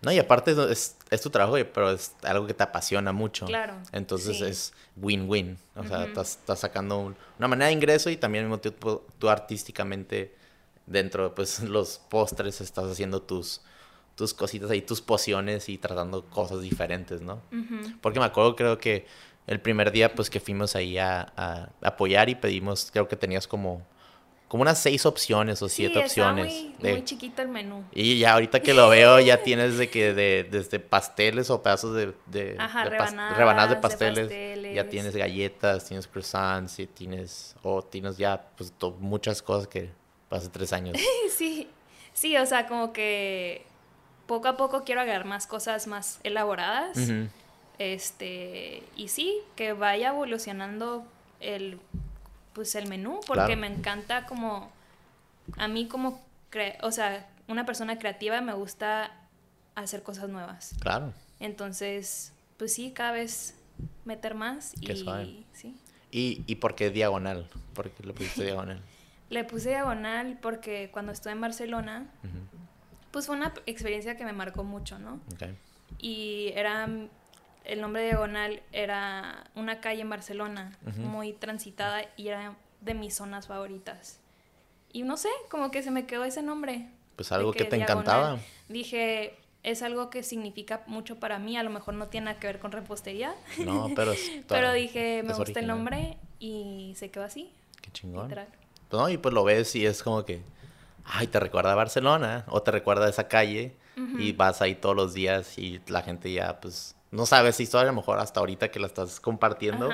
No, y aparte es, es tu trabajo, pero es algo que te apasiona mucho. Claro. Entonces es win-win. O sea, estás, estás, sacando una manera de ingreso y también al mismo tiempo tú artísticamente dentro pues los postres estás haciendo tus tus cositas ahí, tus pociones y tratando cosas diferentes, ¿no? Porque me acuerdo, creo que el primer día, pues que fuimos ahí a, apoyar y pedimos, creo que tenías como, como unas seis opciones o siete opciones. Muy, muy chiquito el menú. Y ya ahorita que lo veo, ya tienes de que de, desde pasteles o pedazos de, de, rebanadas, de, pasteles, Ya tienes galletas, tienes croissants, y tienes, o tienes ya pues muchas cosas que hace tres años. sí, sí, o sea, como que poco a poco quiero agregar más cosas más elaboradas. Este, y sí, que vaya evolucionando el pues el menú, porque me encanta como a mí como o sea, una persona creativa me gusta hacer cosas nuevas. Claro. Entonces, pues sí, cada vez meter más y sí. ¿Y, ¿Y por qué diagonal? ¿Por qué lo pusiste diagonal? Le puse diagonal porque cuando estuve en Barcelona, pues fue una experiencia que me marcó mucho, ¿no? Y era, el nombre de diagonal era una calle en Barcelona, muy transitada y era de mis zonas favoritas. Y no sé, como que se me quedó ese nombre. Pues algo que, te encantaba. Dije, es algo que significa mucho para mí, a lo mejor no tiene nada que ver con repostería. No, pero... pero dije, me gusta el nombre y se quedó así. Qué chingón. ¿no? Y pues lo ves y es como que, ay, te recuerda a Barcelona o te recuerda a esa calle y vas ahí todos los días y la gente ya, pues, no sabes si historia, a lo mejor hasta ahorita que la estás compartiendo,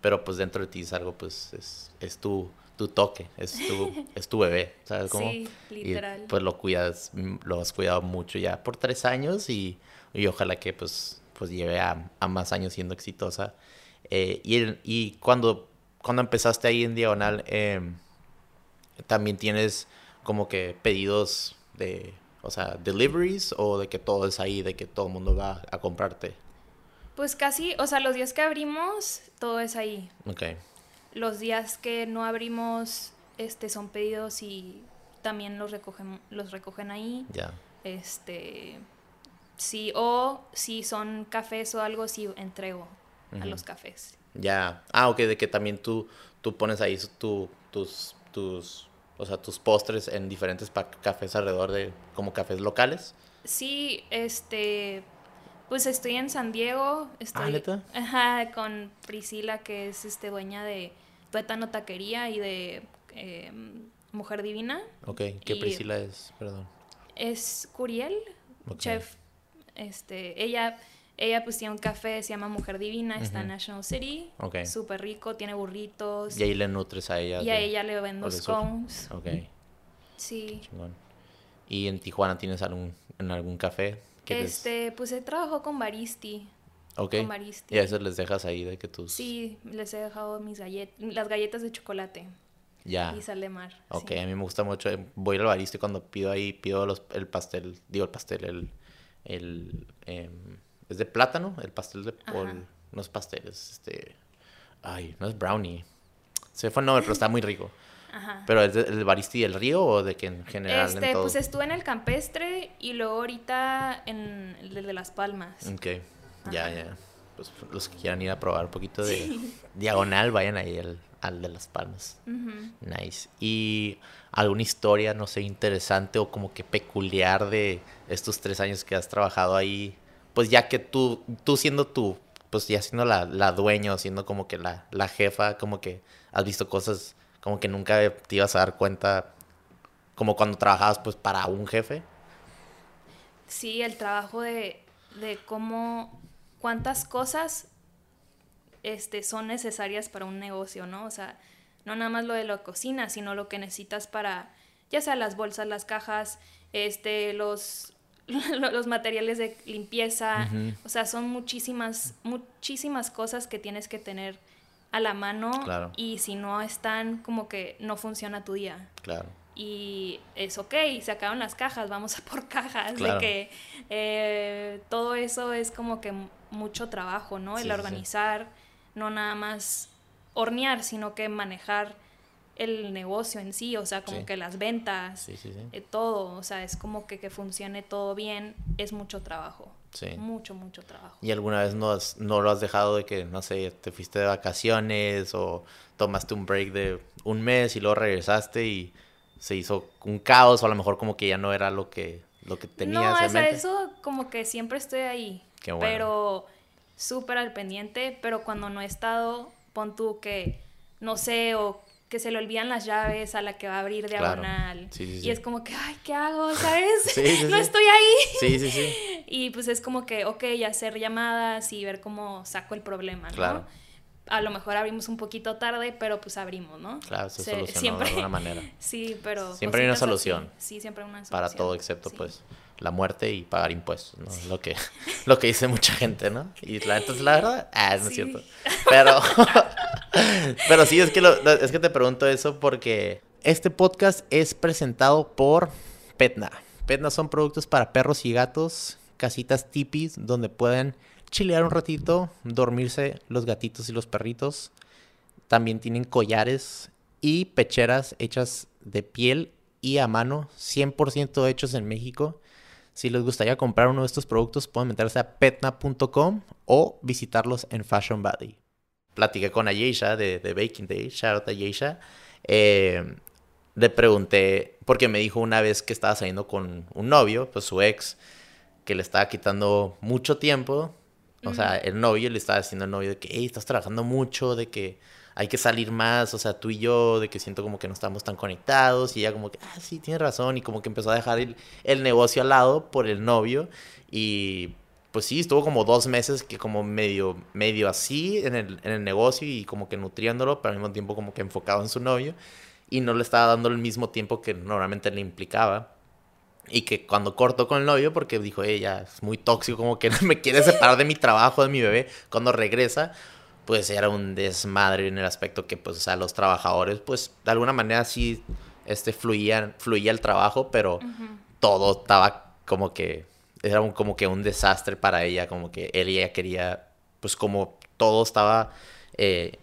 pero pues dentro de ti es algo, pues, es, es tu, tu toque, es tu, es tu bebé, ¿sabes cómo? Sí, literal. Y pues lo cuidas, lo has cuidado mucho ya por tres años y, y ojalá que pues, pues lleve a, a más años siendo exitosa. Eh, y, y cuando, cuando empezaste ahí en Diagonal, eh, también tienes como que pedidos de, o sea, deliveries o de que todo es ahí, de que todo el mundo va a comprarte. Pues casi, o sea, los días que abrimos, todo es ahí. Ok. Los días que no abrimos, este, son pedidos y también los recogen, los recogen ahí. Ya. Este, sí, o si son cafés o algo, sí entrego a los cafés. Ya. Ah, ok, de que también tú, tú pones ahí tu, tus, tus o sea, tus postres en diferentes cafés alrededor de como cafés locales. Sí, este, pues estoy en San Diego, estoy ¿Ah, ajá, con Priscila que es este dueña de Tuétano Taquería y de em, Mujer Divina. Ok, ¿qué Priscila es? Perdón. Es Curiel, chef. Este, ella ella pues tiene un café, se llama Mujer Divina, está en National City. Ok. Súper rico, tiene burritos. Y ahí le nutres a ella. Y a ella le vendo scones. Ok. Sí. ¿Y en Tijuana tienes algún, en algún café? Este, pues he trabajado con Baristi. Ok. Con Baristi. Y a veces les dejas ahí de que tus... Sí, les he dejado mis galletas, las galletas de chocolate. Ya. Y sal de mar. Ok, a mí me gusta mucho. Voy al Baristi cuando pido ahí, pido los, el pastel, digo el pastel, el... el em, es de plátano, el pastel de pol, no es pastel, es este, ay, no es brownie. Se fue el nombre, pero está muy rico. Ajá. ¿Pero es el Baristi del Río o de que en general este, Pues estuve en el campestre y luego ahorita en el de Las Palmas. Ok, ya, ya. Pues los que quieran ir a probar un poquito de diagonal, vayan ahí al, al de Las Palmas. Nice. ¿Y alguna historia, no sé, interesante o como que peculiar de estos tres años que has trabajado ahí pues ya que tú, tú siendo tú, pues ya siendo la, la dueña o siendo como que la, la jefa, como que has visto cosas como que nunca te ibas a dar cuenta, como cuando trabajabas pues para un jefe. Sí, el trabajo de, de cómo, cuántas cosas este, son necesarias para un negocio, ¿no? O sea, no nada más lo de la cocina, sino lo que necesitas para, ya sea las bolsas, las cajas, este, los, los materiales de limpieza, o sea, son muchísimas, muchísimas cosas que tienes que tener a la mano claro. y si no están como que no funciona tu día. Claro. y es ok, se acaban las cajas, vamos a por cajas, Claro. de que eh, todo eso es como que mucho trabajo, ¿no? El sí, sí. organizar, no nada más hornear, sino que manejar el negocio en sí, o sea, como Sí. que las ventas, Sí, sí, sí. eh, todo, o sea, es como que que funcione todo bien, es mucho trabajo, Sí. mucho, mucho trabajo. ¿Y alguna vez no, has- no lo has dejado de que, no sé, te fuiste de vacaciones o tomaste un break de un mes y luego regresaste y se hizo un caos o a lo mejor como que ya no era lo que, lo que tenías no, en mente? eso como que siempre estoy ahí. Qué bueno. Pero súper al pendiente, pero cuando no he estado, pon tú que, no sé, o que se le olvidan las llaves a la que va a abrir Claro. diagonal. Sí, sí, Y sí. es como que, ay, ¿qué hago? ¿Sabes? No estoy ahí. Sí, sí, sí. Y pues es como que, ok, hacer llamadas y ver cómo saco el problema, ¿no? Claro. A lo mejor abrimos un poquito tarde, pero pues abrimos, ¿no? Claro, se Se- solucionó siempre- de alguna manera. Sí, pero... Siempre hay una así. solución. Sí, siempre hay una solución. Para todo excepto pues la muerte y pagar impuestos, ¿no? Es lo que, lo que dice mucha gente, ¿no? Y la, entonces la verdad, ah, no es cierto. Pero, pero sí, es que, lo- es que te pregunto eso porque este podcast es presentado por Petna. Petna son productos para perros y gatos, casitas tipis donde pueden chilear un ratito, dormirse los gatitos y los perritos. También tienen collares y pecheras hechas de piel y a mano, 100% hechos en México. Si les gustaría comprar uno de estos productos, pueden meterse a petna.com o visitarlos en Fashion Valley. Platiqué con Ayesha de, de Baking Day, shout out Ayesha. Eh, le pregunté, porque me dijo una vez que estaba saliendo con un novio, pues su ex, que le estaba quitando mucho tiempo. O sea, el novio le estaba diciendo al novio de que, hey, estás trabajando mucho, de que hay que salir más, o sea, tú y yo, de que siento como que no estamos tan conectados. Y ella como que, ah, sí, tienes razón. Y como que empezó a dejar el, el negocio al lado por el novio. Y pues sí, estuvo como dos meses que como medio, medio así en el, en el negocio y como que nutriéndolo, pero al mismo tiempo como que enfocado en su novio. Y no le estaba dando el mismo tiempo que normalmente le implicaba. Y que cuando cortó con el novio, porque dijo, ella es muy tóxico, como que me quiere separar de mi trabajo, de mi bebé, cuando regresa, pues era un desmadre en el aspecto que, pues, o sea, los trabajadores, pues, de alguna manera sí, este, fluía, fluía el trabajo, pero todo estaba como que, era un- como que un desastre para ella, como que él y ella quería, pues, como todo estaba, eh,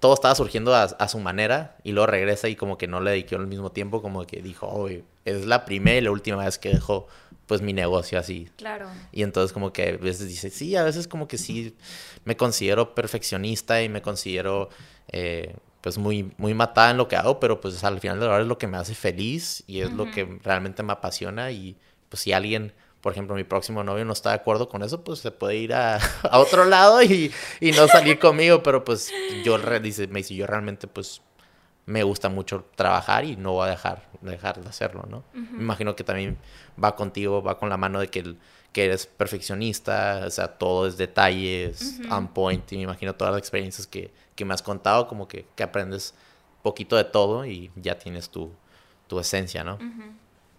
todo estaba surgiendo a, a su manera y luego regresa y como que no le dedicó al mismo tiempo, como que dijo, "Oye, es la primera y la última vez que dejo pues mi negocio así. Claro. Y entonces como que a veces dice, sí, a veces como que sí me considero perfeccionista y me considero eh, pues muy, muy matada en lo que hago, pero pues al final de la hora es lo que me hace feliz y es lo que realmente me apasiona y pues si alguien, por ejemplo, mi próximo novio no está de acuerdo con eso, pues se puede ir a, a otro lado y, y no salir conmigo, pero pues yo, dice, me dice, yo realmente pues me gusta mucho trabajar y no voy a dejar, dejar de hacerlo, ¿no? Me imagino que también va contigo, va con la mano de que, el- que eres perfeccionista, o sea, todo es detalles, Ujú. on point, y me imagino todas las experiencias que, que me has contado, como que, que aprendes poquito de todo y ya tienes tu, tu esencia, ¿no?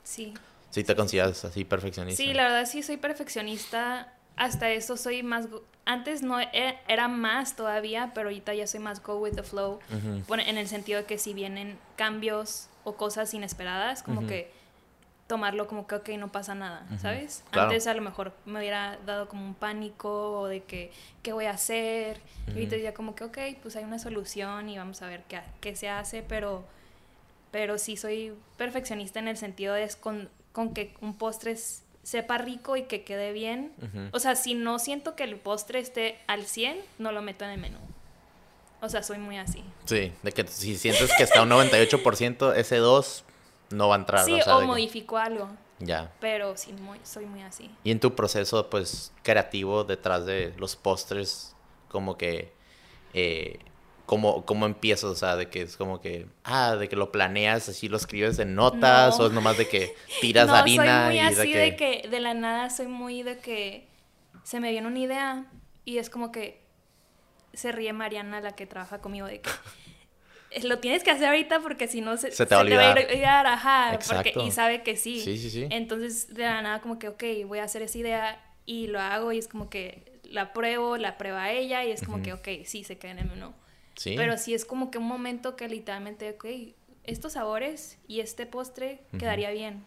Sí. Si te consideras así perfeccionista. Sí, la verdad sí soy perfeccionista. Hasta eso soy más... Antes no era, era más todavía, pero ahorita ya soy más go with the flow. Ujú. Bueno, en el sentido de que si vienen cambios o cosas inesperadas, como Ujú. que tomarlo como que, ok, no pasa nada, Ujú, ¿sabes? claro. Antes a lo mejor me hubiera dado como un pánico o de que, ¿qué voy a hacer? Y ahorita ya como que, ok, pues hay una solución y vamos a ver qué, qué se hace, pero, pero sí soy perfeccionista en el sentido de con, con que un postre sepa rico y que quede bien. O sea, si no siento que el postre esté al 100, no lo meto en el menú. O sea, soy muy así. Sí, de que si sientes que está un 98%, ese 2 no va a entrar. Sí, o sea, o que- modifico algo, Ya. pero sí, muy, soy muy así. Y en tu proceso, pues, creativo detrás de los postres, como que, eh, ¿cómo, cómo empiezas? O sea, de que es como que, ah, de que lo planeas, así lo escribes en notas, No. o es nomás de que tiras no, harina soy muy y así de que... de que de la nada soy muy de que se me viene una idea y es como que se ríe Mariana, la que trabaja conmigo, de que lo tienes que hacer ahorita porque si no se, Se te va a a olvidar. ajá, porque, y sabe que sí. Sí, sí, sí. Entonces de la nada como que, ok, voy a hacer esa idea y lo hago y es como que la pruebo, la prueba ella y es como que, ok, sí, se queda en el menú. Sí. Pero sí es como que un momento que literalmente, ok, estos sabores y este postre quedaría bien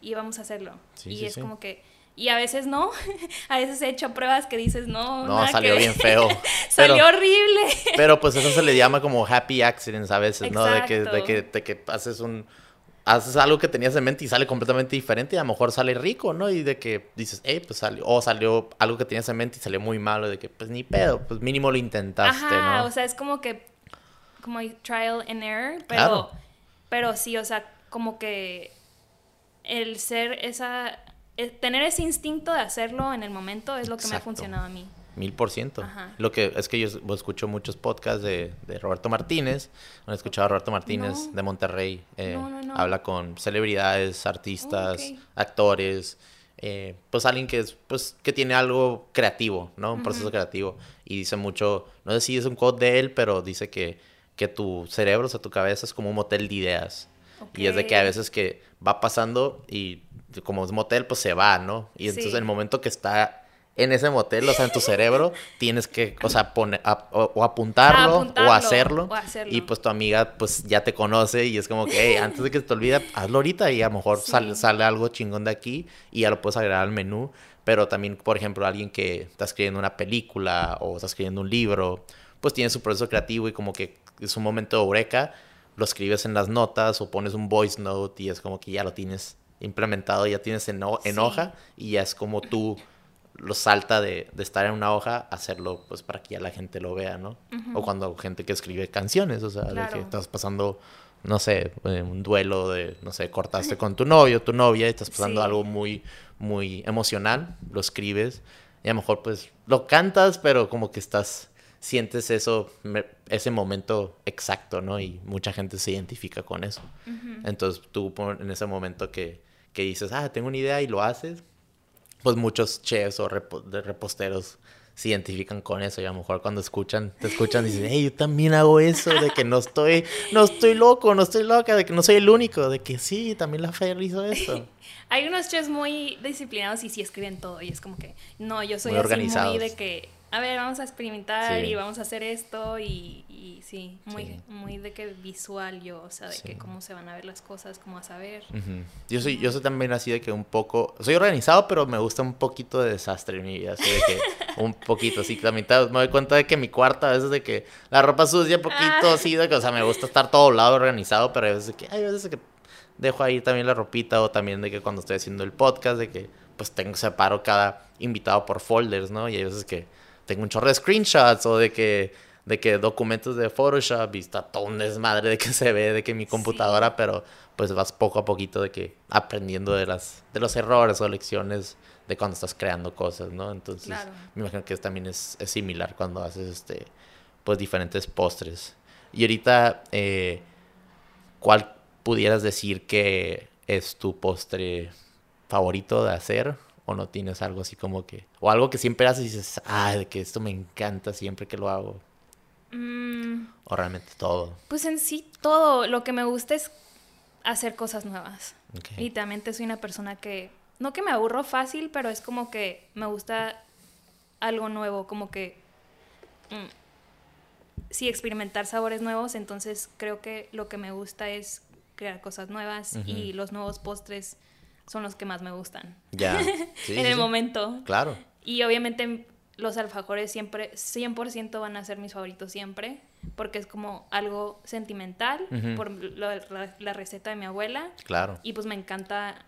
y vamos a hacerlo. Sí, y sí, es como que, y a veces no, a veces he hecho pruebas que dices, no, No, nada salió que- bien feo. salió Pero- horrible. Pero pues eso se le llama como happy accidents a veces, ¿no? De que, de que, de que haces un... Haces algo que tenías en mente y sale completamente diferente y a lo mejor sale rico, ¿no? Y de que dices, hey, pues salió... O salió algo que tenías en mente y salió muy malo. De que, pues ni pedo, pues mínimo lo intentaste, Ajá, ¿no? o sea, es como que, como trial and error, pero, Claro. pero sí, o sea, como que el ser esa, el tener ese instinto de hacerlo en el momento es lo que me ha funcionado a mí. Mil por ciento. Lo que es que yo es- escucho muchos podcasts de, de Roberto Martínez. Han escuchado a Roberto Martínez No. de Monterrey. eh, No, no, no. Habla con celebridades, artistas, Oh, actores. eh, pues alguien que es, pues, que tiene algo creativo, ¿no? Un proceso creativo. Y dice mucho, no sé si es un quote de él, pero dice que, que tu cerebro, o sea, tu cabeza es como un motel de ideas. Y es de que a veces que va pasando y como es motel, pues se va, ¿no? Y entonces Sí. en el momento que está en ese motel, o sea, en tu cerebro, tienes que, o sea, poner, a- o, o apuntarlo, apuntarlo, o hacerlo. o hacerlo. Y pues tu amiga, pues ya te conoce y es como que, hey, antes de que se te olvide, hazlo ahorita y a lo mejor Sí. sale, sale algo chingón de aquí y ya lo puedes agregar al menú. Pero también, por ejemplo, alguien que está escribiendo una película o está escribiendo un libro, pues tiene su proceso creativo y como que es un momento de eureka, lo escribes en las notas o pones un voice note y es como que ya lo tienes implementado, ya tienes en, en Sí. hoja y ya es como tú lo salta de, de estar en una hoja a hacerlo pues para que ya la gente lo vea, ¿no? O cuando gente que escribe canciones, o sea, de que Claro. estás pasando, no sé, eh, un duelo de, no sé, cortaste con tu novio, tu novia, y estás pasando Sí. algo muy, muy emocional, lo escribes y a lo mejor pues lo cantas, pero como que estás, sientes eso, me- ese momento exacto, ¿no? Y mucha gente se identifica con eso. Entonces tú en ese momento que, que dices, ah, tengo una idea y lo haces, pues muchos chefs o de reposteros se identifican con eso y a lo mejor cuando escuchan, te escuchan dicen, hey, yo también hago eso, de que no estoy, no estoy loco, no estoy loca, de que no soy el único, de que sí, también la Fer hizo eso. Hay unos chefs muy disciplinados y sí escriben todo y es como que, no, yo soy Muy así muy de que, a ver, vamos a experimentar Sí. y vamos a hacer esto y, y sí, muy, Sí. muy de que visual yo, o sea, de Sí. que cómo se van a ver las cosas, cómo vas a. Ujú. Yo soy, yo soy también así de que un poco, soy organizado, pero me gusta un poquito de desastre en mi vida, así de que un poquito, así también te- me doy cuenta de que mi cuarto a veces de que la ropa sucia un poquito, Ah. así de que, o sea, me gusta estar todo lado organizado, pero hay veces que, hay veces que dejo ahí también la ropita o también de que cuando estoy haciendo el podcast, de que pues tengo, separo cada invitado por folders, ¿no? Y hay veces que tengo un chorro de screenshots o de que, de que documentos de Photoshop y está todo un desmadre de que se ve de que mi computadora, pero pues vas poco a poquito de que aprendiendo de las de los errores o lecciones de cuando estás creando cosas, ¿no? Entonces, Claro. me imagino que también es, es similar cuando haces este pues diferentes postres. Y ahorita eh, ¿cuál pudieras decir que es tu postre favorito de hacer? ¿O no tienes algo así como que... O algo que siempre haces y dices, ah, de que esto me encanta siempre que lo hago. Mm, O realmente todo. pues en sí todo, lo que me gusta es hacer cosas nuevas. Y también soy una persona que, no que me aburro fácil, pero es como que me gusta algo nuevo, como que mm, sí experimentar sabores nuevos, entonces creo que lo que me gusta es crear cosas nuevas y los nuevos postres son los que más me gustan Ya. Sí, en el sí. momento. Claro. Y obviamente los alfajores siempre, 100% van a ser mis favoritos siempre, porque es como algo sentimental por lo- la, la receta de mi abuela. Claro. Y pues me encanta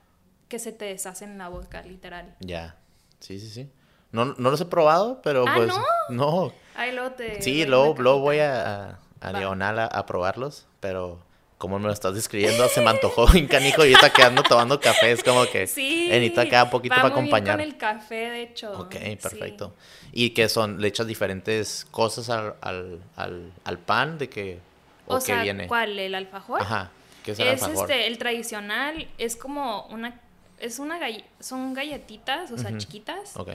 que se te deshacen en la boca, literal. Ya. Sí, sí, sí. No, no los he probado, pero Ah, pues... ¿no? No. Ahí luego te. Sí, luego, luego voy a, a, a diagonal a, a probarlos, pero como me lo estás describiendo, se me antojó un canijo y ahorita quedando tomando café, es como que Sí. necesito acá un poquito para muy bien acompañar. con el café, de hecho. Ok, Sí. perfecto. ¿Y qué son? ¿Le echas diferentes cosas al, al, al, al pan? ¿De que ¿O, O qué sea, viene? ¿cuál? ¿El alfajor? Ajá. ¿Qué es el Es alfajor? este, el tradicional, es como una. Es una galle- son galletitas, o sea, Ujú. chiquitas, Ok.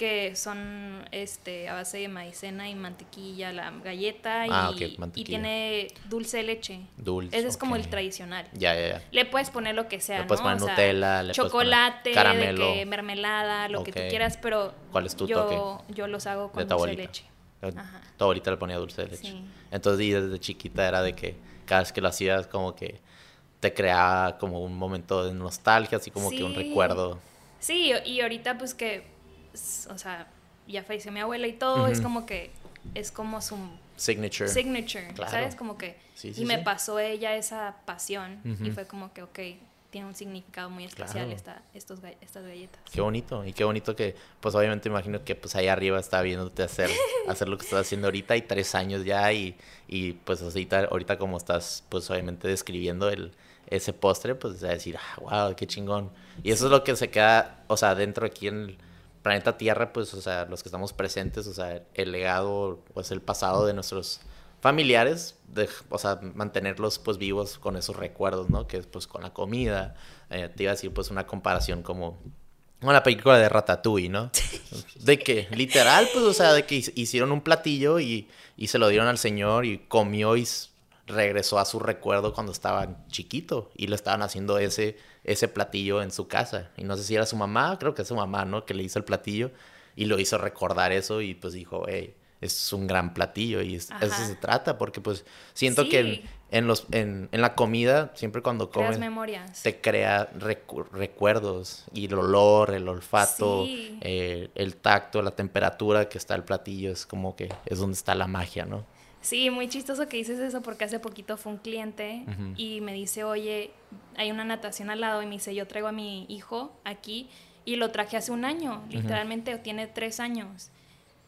Que son este a base de maicena y mantequilla, la galleta, y, Ah, y mantequilla. tiene dulce de leche. Dulce. Ese es como el tradicional. Ya, ya, ya. Le puedes poner lo que sea, Le puedes ¿no? poner O sea, Nutella, le puedes poner chocolate, caramelo. de que mermelada, lo que tú quieras, pero ¿Cuál es tu yo, toque? yo los hago con tu dulce de leche. Todo ahorita le ponía dulce de leche. Entonces, y desde chiquita era de que cada vez que lo hacías, como que te creaba como un momento de nostalgia, así como que un recuerdo. Sí, y ahorita pues que, o sea, ya falleció mi abuela y todo, es como que, es como su... Signature. Signature, ¿sabes? Como que... y me pasó ella esa pasión y fue como que, ok, tiene un significado muy especial esta, estos, estas galletas. Qué bonito, y qué bonito que, pues obviamente imagino que pues ahí arriba está viéndote hacer, hacer lo que estás haciendo ahorita y tres años ya y, y pues ahorita, ahorita como estás pues obviamente describiendo el, ese postre, pues a decir, ah, wow, qué chingón. Y eso es lo que se queda, o sea, dentro aquí en el planeta Tierra, pues, o sea, los que estamos presentes, o sea, el legado, pues el pasado de nuestros familiares, de, o sea, mantenerlos pues vivos con esos recuerdos, ¿no? Que es pues con la comida, eh, te iba a decir pues una comparación como con la película de Ratatouille, ¿no? De que literal, pues, o sea, de que hicieron un platillo y, y se lo dieron al señor y comió y regresó a su recuerdo cuando estaba chiquito y le estaban haciendo ese, ese platillo en su casa. Y no sé si era su mamá, creo que es su mamá, ¿no? Que le hizo el platillo y lo hizo recordar eso y pues dijo, hey, es un gran platillo y eso se trata porque pues siento que en, los, en, en, la comida, siempre cuando comes, te crea recuerdos y el olor, el olfato, eh, el tacto, la temperatura que está el platillo, es como que es donde está la magia, ¿no? Sí, muy chistoso que dices eso porque hace poquito fue un cliente y me dice, oye, hay una natación al lado y me dice, yo traigo a mi hijo aquí y lo traje hace un año, literalmente tiene tres años.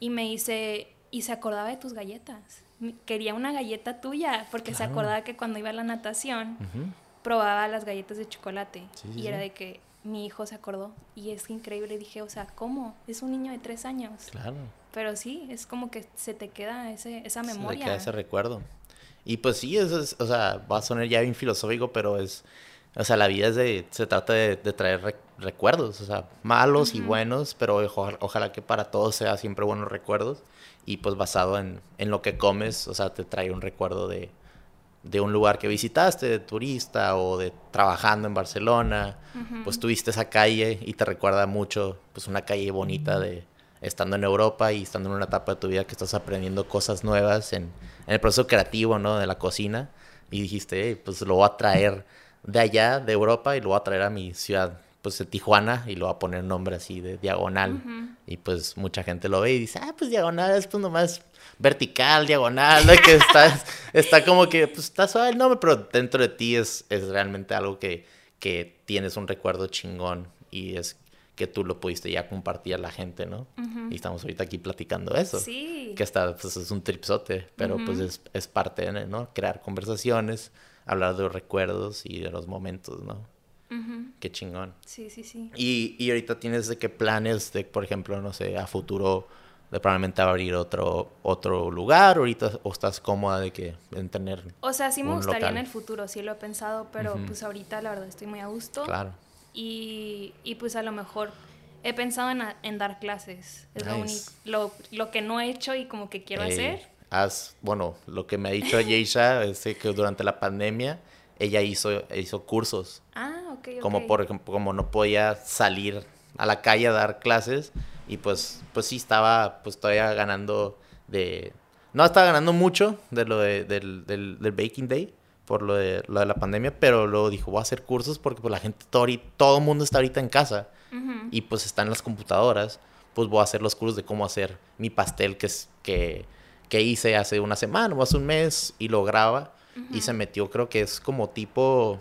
Y me dice, y se acordaba de tus galletas. Quería una galleta tuya porque se acordaba que cuando iba a la natación probaba las galletas de chocolate y era de que mi hijo se acordó y es increíble. Dije, o sea, ¿cómo? Es un niño de tres años. Claro. Pero sí, es como que se te queda ese, esa memoria. Se te queda ese recuerdo. Y pues sí, es, o sea, va a sonar ya bien filosófico, pero es, o sea, la vida es de, se trata de, traer recuerdos, o sea, malos y buenos, pero ojalá, que para todos sea siempre buenos recuerdos. Y pues basado en, en lo que comes, o sea, te trae un recuerdo de, de un lugar que visitaste, de turista o de trabajando en Barcelona, pues tuviste esa calle y te recuerda mucho, pues una calle bonita de, estando en Europa y estando en una etapa de tu vida que estás aprendiendo cosas nuevas en, el proceso creativo, ¿no? De la cocina. Y dijiste, pues lo voy a traer de allá, de Europa, y lo voy a traer a mi ciudad, pues de Tijuana, y lo voy a poner nombre así de diagonal. Y pues mucha gente lo ve y dice, ah, pues diagonal es pues nomás vertical, diagonal, que está, está como que, pues está suave el nombre, pero dentro de ti es, es realmente algo que, que tienes un recuerdo chingón y es que tú lo pudiste ya compartir a la gente, ¿no? Y estamos ahorita aquí platicando eso. Sí. Que está, pues es un tripsote, pero pues es, es parte, ¿no? Crear conversaciones, hablar de los recuerdos y de los momentos, ¿no? Qué chingón. Sí, sí, sí. Y, y ahorita tienes de qué planes de, por ejemplo, no sé, a futuro de probablemente abrir otro otro lugar ahorita o estás cómoda de que en tener o sea sí me gustaría en el futuro sí lo he pensado pero pues ahorita la verdad estoy muy a gusto claro y, y pues a lo mejor he pensado en, en dar clases. Es lo, único, lo, lo, que no he hecho y como que quiero hacer. Haz, bueno, lo que me ha dicho Yeisha es que durante la pandemia ella hizo, hizo cursos. Ah, ok, Como por ejemplo, como no podía salir a la calle a dar clases y pues, pues sí estaba pues todavía ganando de... No estaba ganando mucho de lo de, del, del, del Baking Day, por lo de, lo de la pandemia, pero luego dijo, voy a hacer cursos porque pues la gente, todo, todo el mundo está ahorita en casa y pues están en las computadoras, pues voy a hacer los cursos de cómo hacer mi pastel que, es, que, que hice hace una semana o hace un mes y lo graba y se metió, creo que es como tipo...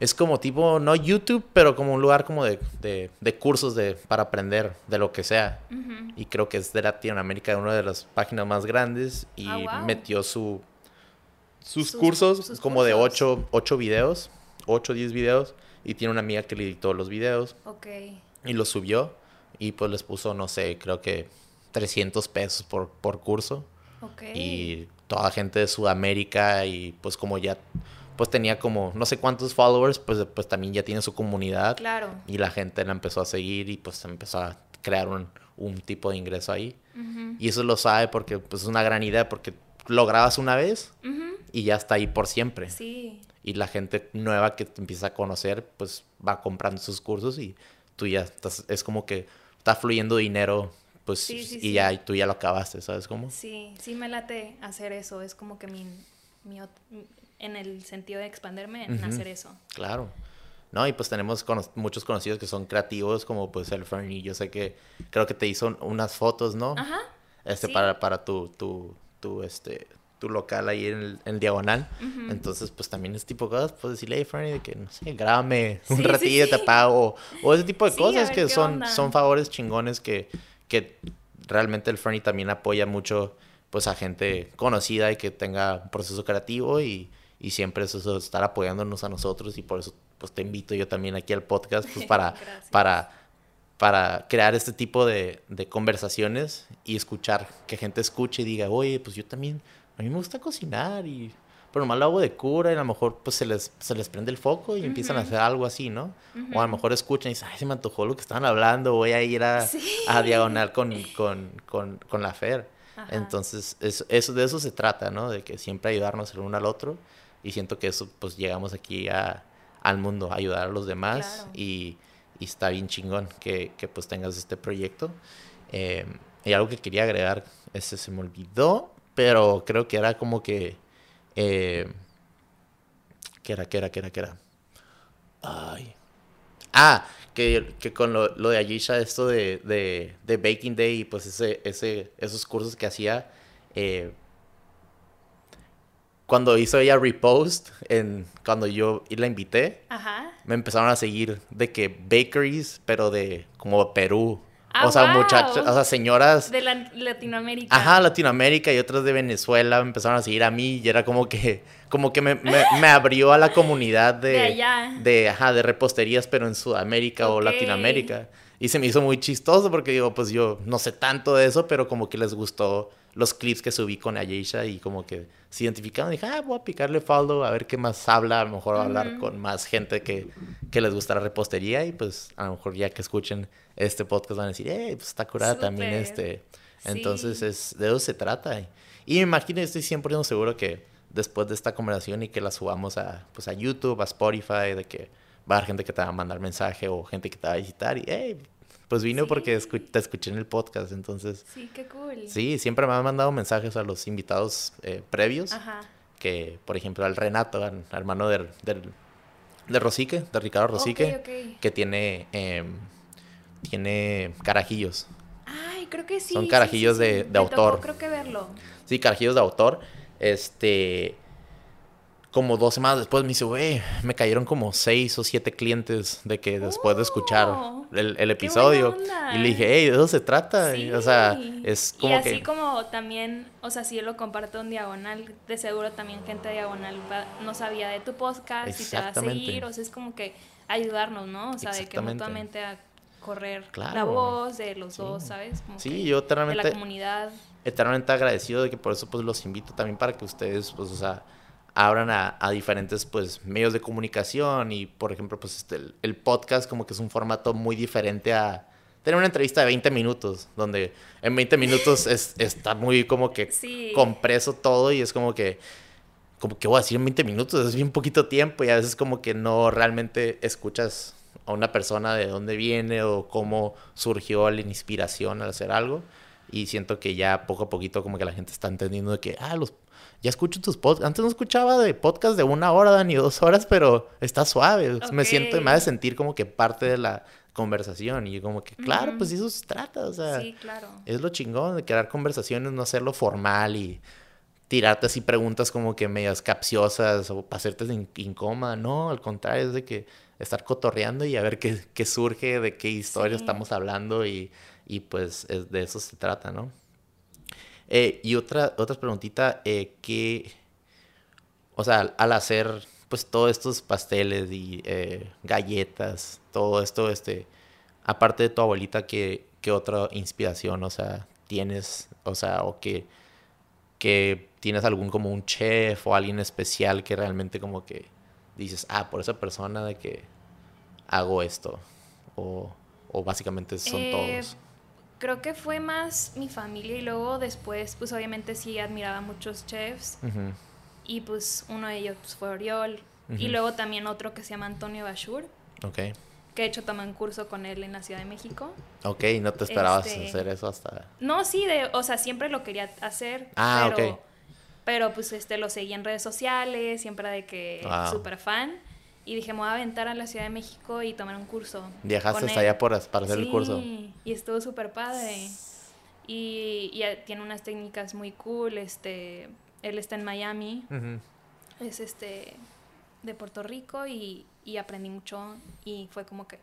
Es como tipo, no YouTube, pero como un lugar como de, de, cursos de, para aprender de lo que sea. Y creo que es de Latinoamérica, una de las páginas más grandes. Y ah, metió su, sus, cursos, como de 8, 8 videos, 8 o 10 videos, y tiene una amiga que le editó los videos. Ok. Y los subió, y pues les puso, no sé, creo que 300 pesos por, por curso. Ok. Y toda gente de Sudamérica, y pues como ya pues tenía como no sé cuántos followers, pues, pues también ya tiene su comunidad. Claro. Y la gente la empezó a seguir y pues empezó a crear un, un tipo de ingreso ahí. Y eso lo sabe porque pues es una gran idea porque lo grabas una vez y ya está ahí por siempre. Sí. Y la gente nueva que te empieza a conocer, pues va comprando sus cursos y tú ya estás, es como que está fluyendo dinero pues, Sí, sí, y sí. ya, y tú ya lo acabaste, ¿sabes cómo? Sí, sí me late hacer eso. Es como que mi, mi en el sentido de expanderme en hacer eso. Claro. No, y pues tenemos cono- muchos conocidos que son creativos, como pues el Fernie. Yo sé que creo que te hizo unas fotos, ¿no? Ajá. Este, sí. para, para tu, tu, tu, este, tu local ahí en el, en diagonal. Entonces, pues también ese tipo de cosas, pues decirle, hey, Fernie, de que, no sé, grábame un Sí, sí, ratillo, sí. te pago. O ese tipo de cosas que son, onda. son favores chingones que, que realmente el Fernie también apoya mucho, pues a gente conocida y que tenga un proceso creativo y, y siempre es eso, estar apoyándonos a nosotros y por eso, pues te invito yo también aquí al podcast, pues para, para, para crear este tipo de, de conversaciones y escuchar, que gente escuche y diga, oye, pues yo también, a mí me gusta cocinar y... Pero nomás lo hago de cura y a lo mejor pues se les, se les prende el foco y empiezan a hacer algo así, ¿no? O a lo mejor escuchan y dicen, ay, se me antojó lo que estaban hablando, voy a ir a, Sí. a diagonal con, con, con, con la Fer. Ajá. Entonces, eso, eso, de eso se trata, ¿no? De que siempre ayudarnos el uno al otro. Y siento que eso, pues llegamos aquí a, al mundo, a ayudar a los demás. Claro. Y, y está bien chingón que, que pues tengas este proyecto. Eh, y algo que quería agregar, ese se me olvidó, pero creo que era como que... Eh, ¿Qué era, qué era, qué era, qué era? Ay. Ah, que, que con lo, lo de Ayesha, esto de, de, de Baking Day y pues ese, ese, esos cursos que hacía, eh, cuando hizo ella repost, en, cuando yo la invité, Ajá. me empezaron a seguir de que bakeries, pero de como Perú. Ah, o sea, wow. muchachas, o sea, señoras De la- Latinoamérica. Ajá, Latinoamérica y otras de Venezuela me empezaron a seguir a mí y era como que, como que me, me- me abrió a la comunidad de, De allá. de, ajá, de reposterías, pero en Sudamérica o. Latinoamérica. Y se me hizo muy chistoso porque digo, pues yo no sé tanto de eso, pero como que les gustó los clips que subí con Ayesha y como que se identificaron. Dije, ah, voy a picarle follow a ver qué más habla, a lo mejor va a hablar con más gente que, que les gusta la repostería y pues a lo mejor ya que escuchen este podcast van a decir, eh, pues está curada también este. Sí. Entonces es, de eso se trata. Y me imagino, estoy 100% seguro que después de esta conversación y que la subamos a, pues, a YouTube, a Spotify, de que va a haber gente que te va a mandar mensaje o gente que te va a visitar y, hey, pues vino Sí. porque escu- te escuché en el podcast. Entonces, Sí, qué cool. sí, siempre me han mandado mensajes a los invitados eh, previos, Ajá. que por ejemplo al Renato, al hermano del, del, de Rosique, de Ricardo Rosique, Ok, ok. que tiene, em, tiene carajillos. Ay, creo que sí. Son carajillos sí, sí. de- de tocó, autor. creo que verlo. Sí, carajillos de autor. Este. Como dos semanas después me dice, güey, me cayeron como seis o siete clientes de que después de escuchar Oh, el, episodio. Y le dije, hey, de eso se trata. Y, o sea, es y como así que. como también, o sea, si yo lo comparto en diagonal, de seguro también gente diagonal va- no sabía de tu podcast y te va a seguir, o sea, es como que ayudarnos, ¿no? O sea, de que mutuamente a correr la voz de los Sí. dos, ¿sabes? Como Sí, yo de la eternamente, comunidad. eternamente agradecido de que por eso pues los invito también para que ustedes, pues, o sea, abran a, a diferentes pues medios de comunicación y por ejemplo pues este, el, el podcast como que es un formato muy diferente a tener una entrevista de 20 minutos donde en 20 minutos es, está muy como que Sí. compreso todo y es como que como que voy a decir en 20 minutos es bien poquito tiempo y a veces como que no realmente escuchas a una persona de dónde viene o cómo surgió la inspiración al hacer algo y siento que ya poco a poquito como que la gente está entendiendo de que ah los ya escucho tus podcasts antes no escuchaba de podcast de una hora ni dos horas pero está suave me siento me hace Ok. sentir como que parte de la conversación y yo como que claro Ujú. pues de eso se trata o sea Sí, claro. es lo chingón de crear conversaciones, no hacerlo formal y tirarte así preguntas como que medias capciosas o para hacerte in- incómoda. No, al contrario, es de que estar cotorreando y a ver qué, qué surge, de qué historia Sí. estamos hablando y, y pues es- de eso se trata, ¿no? Eh, y otra, otra preguntita, eh, ¿qué, o sea, al hacer pues todos estos pasteles y eh, galletas, todo esto, este, aparte de tu abuelita, ¿qué, qué otra inspiración, o sea, tienes, o sea, o que, que tienes algún como un chef o alguien especial que realmente como que dices, ah, por esa persona de que hago esto, o, o básicamente son Eh, todos. Creo que fue más mi familia y luego después, pues obviamente sí admiraba a muchos chefs y pues uno de ellos pues, fue Oriol y luego también otro que se llama Antonio Bashur, Ok, que de hecho tomé un curso con él en la Ciudad de México. Ok, no te esperabas Este, hacer eso hasta... No, sí, de, o sea, siempre lo quería hacer. Ah, pero, ok. Pero pues este lo seguía en redes sociales, siempre de que Wow. súper fan. Y dije, me voy a aventar a la Ciudad de México y tomar un curso. Viajaste hasta allá por, para hacer el Sí, curso. Y estuvo súper padre. Y, y, tiene unas técnicas muy cool. Este, él está en Miami, es este de Puerto Rico y, y aprendí mucho. Y fue como que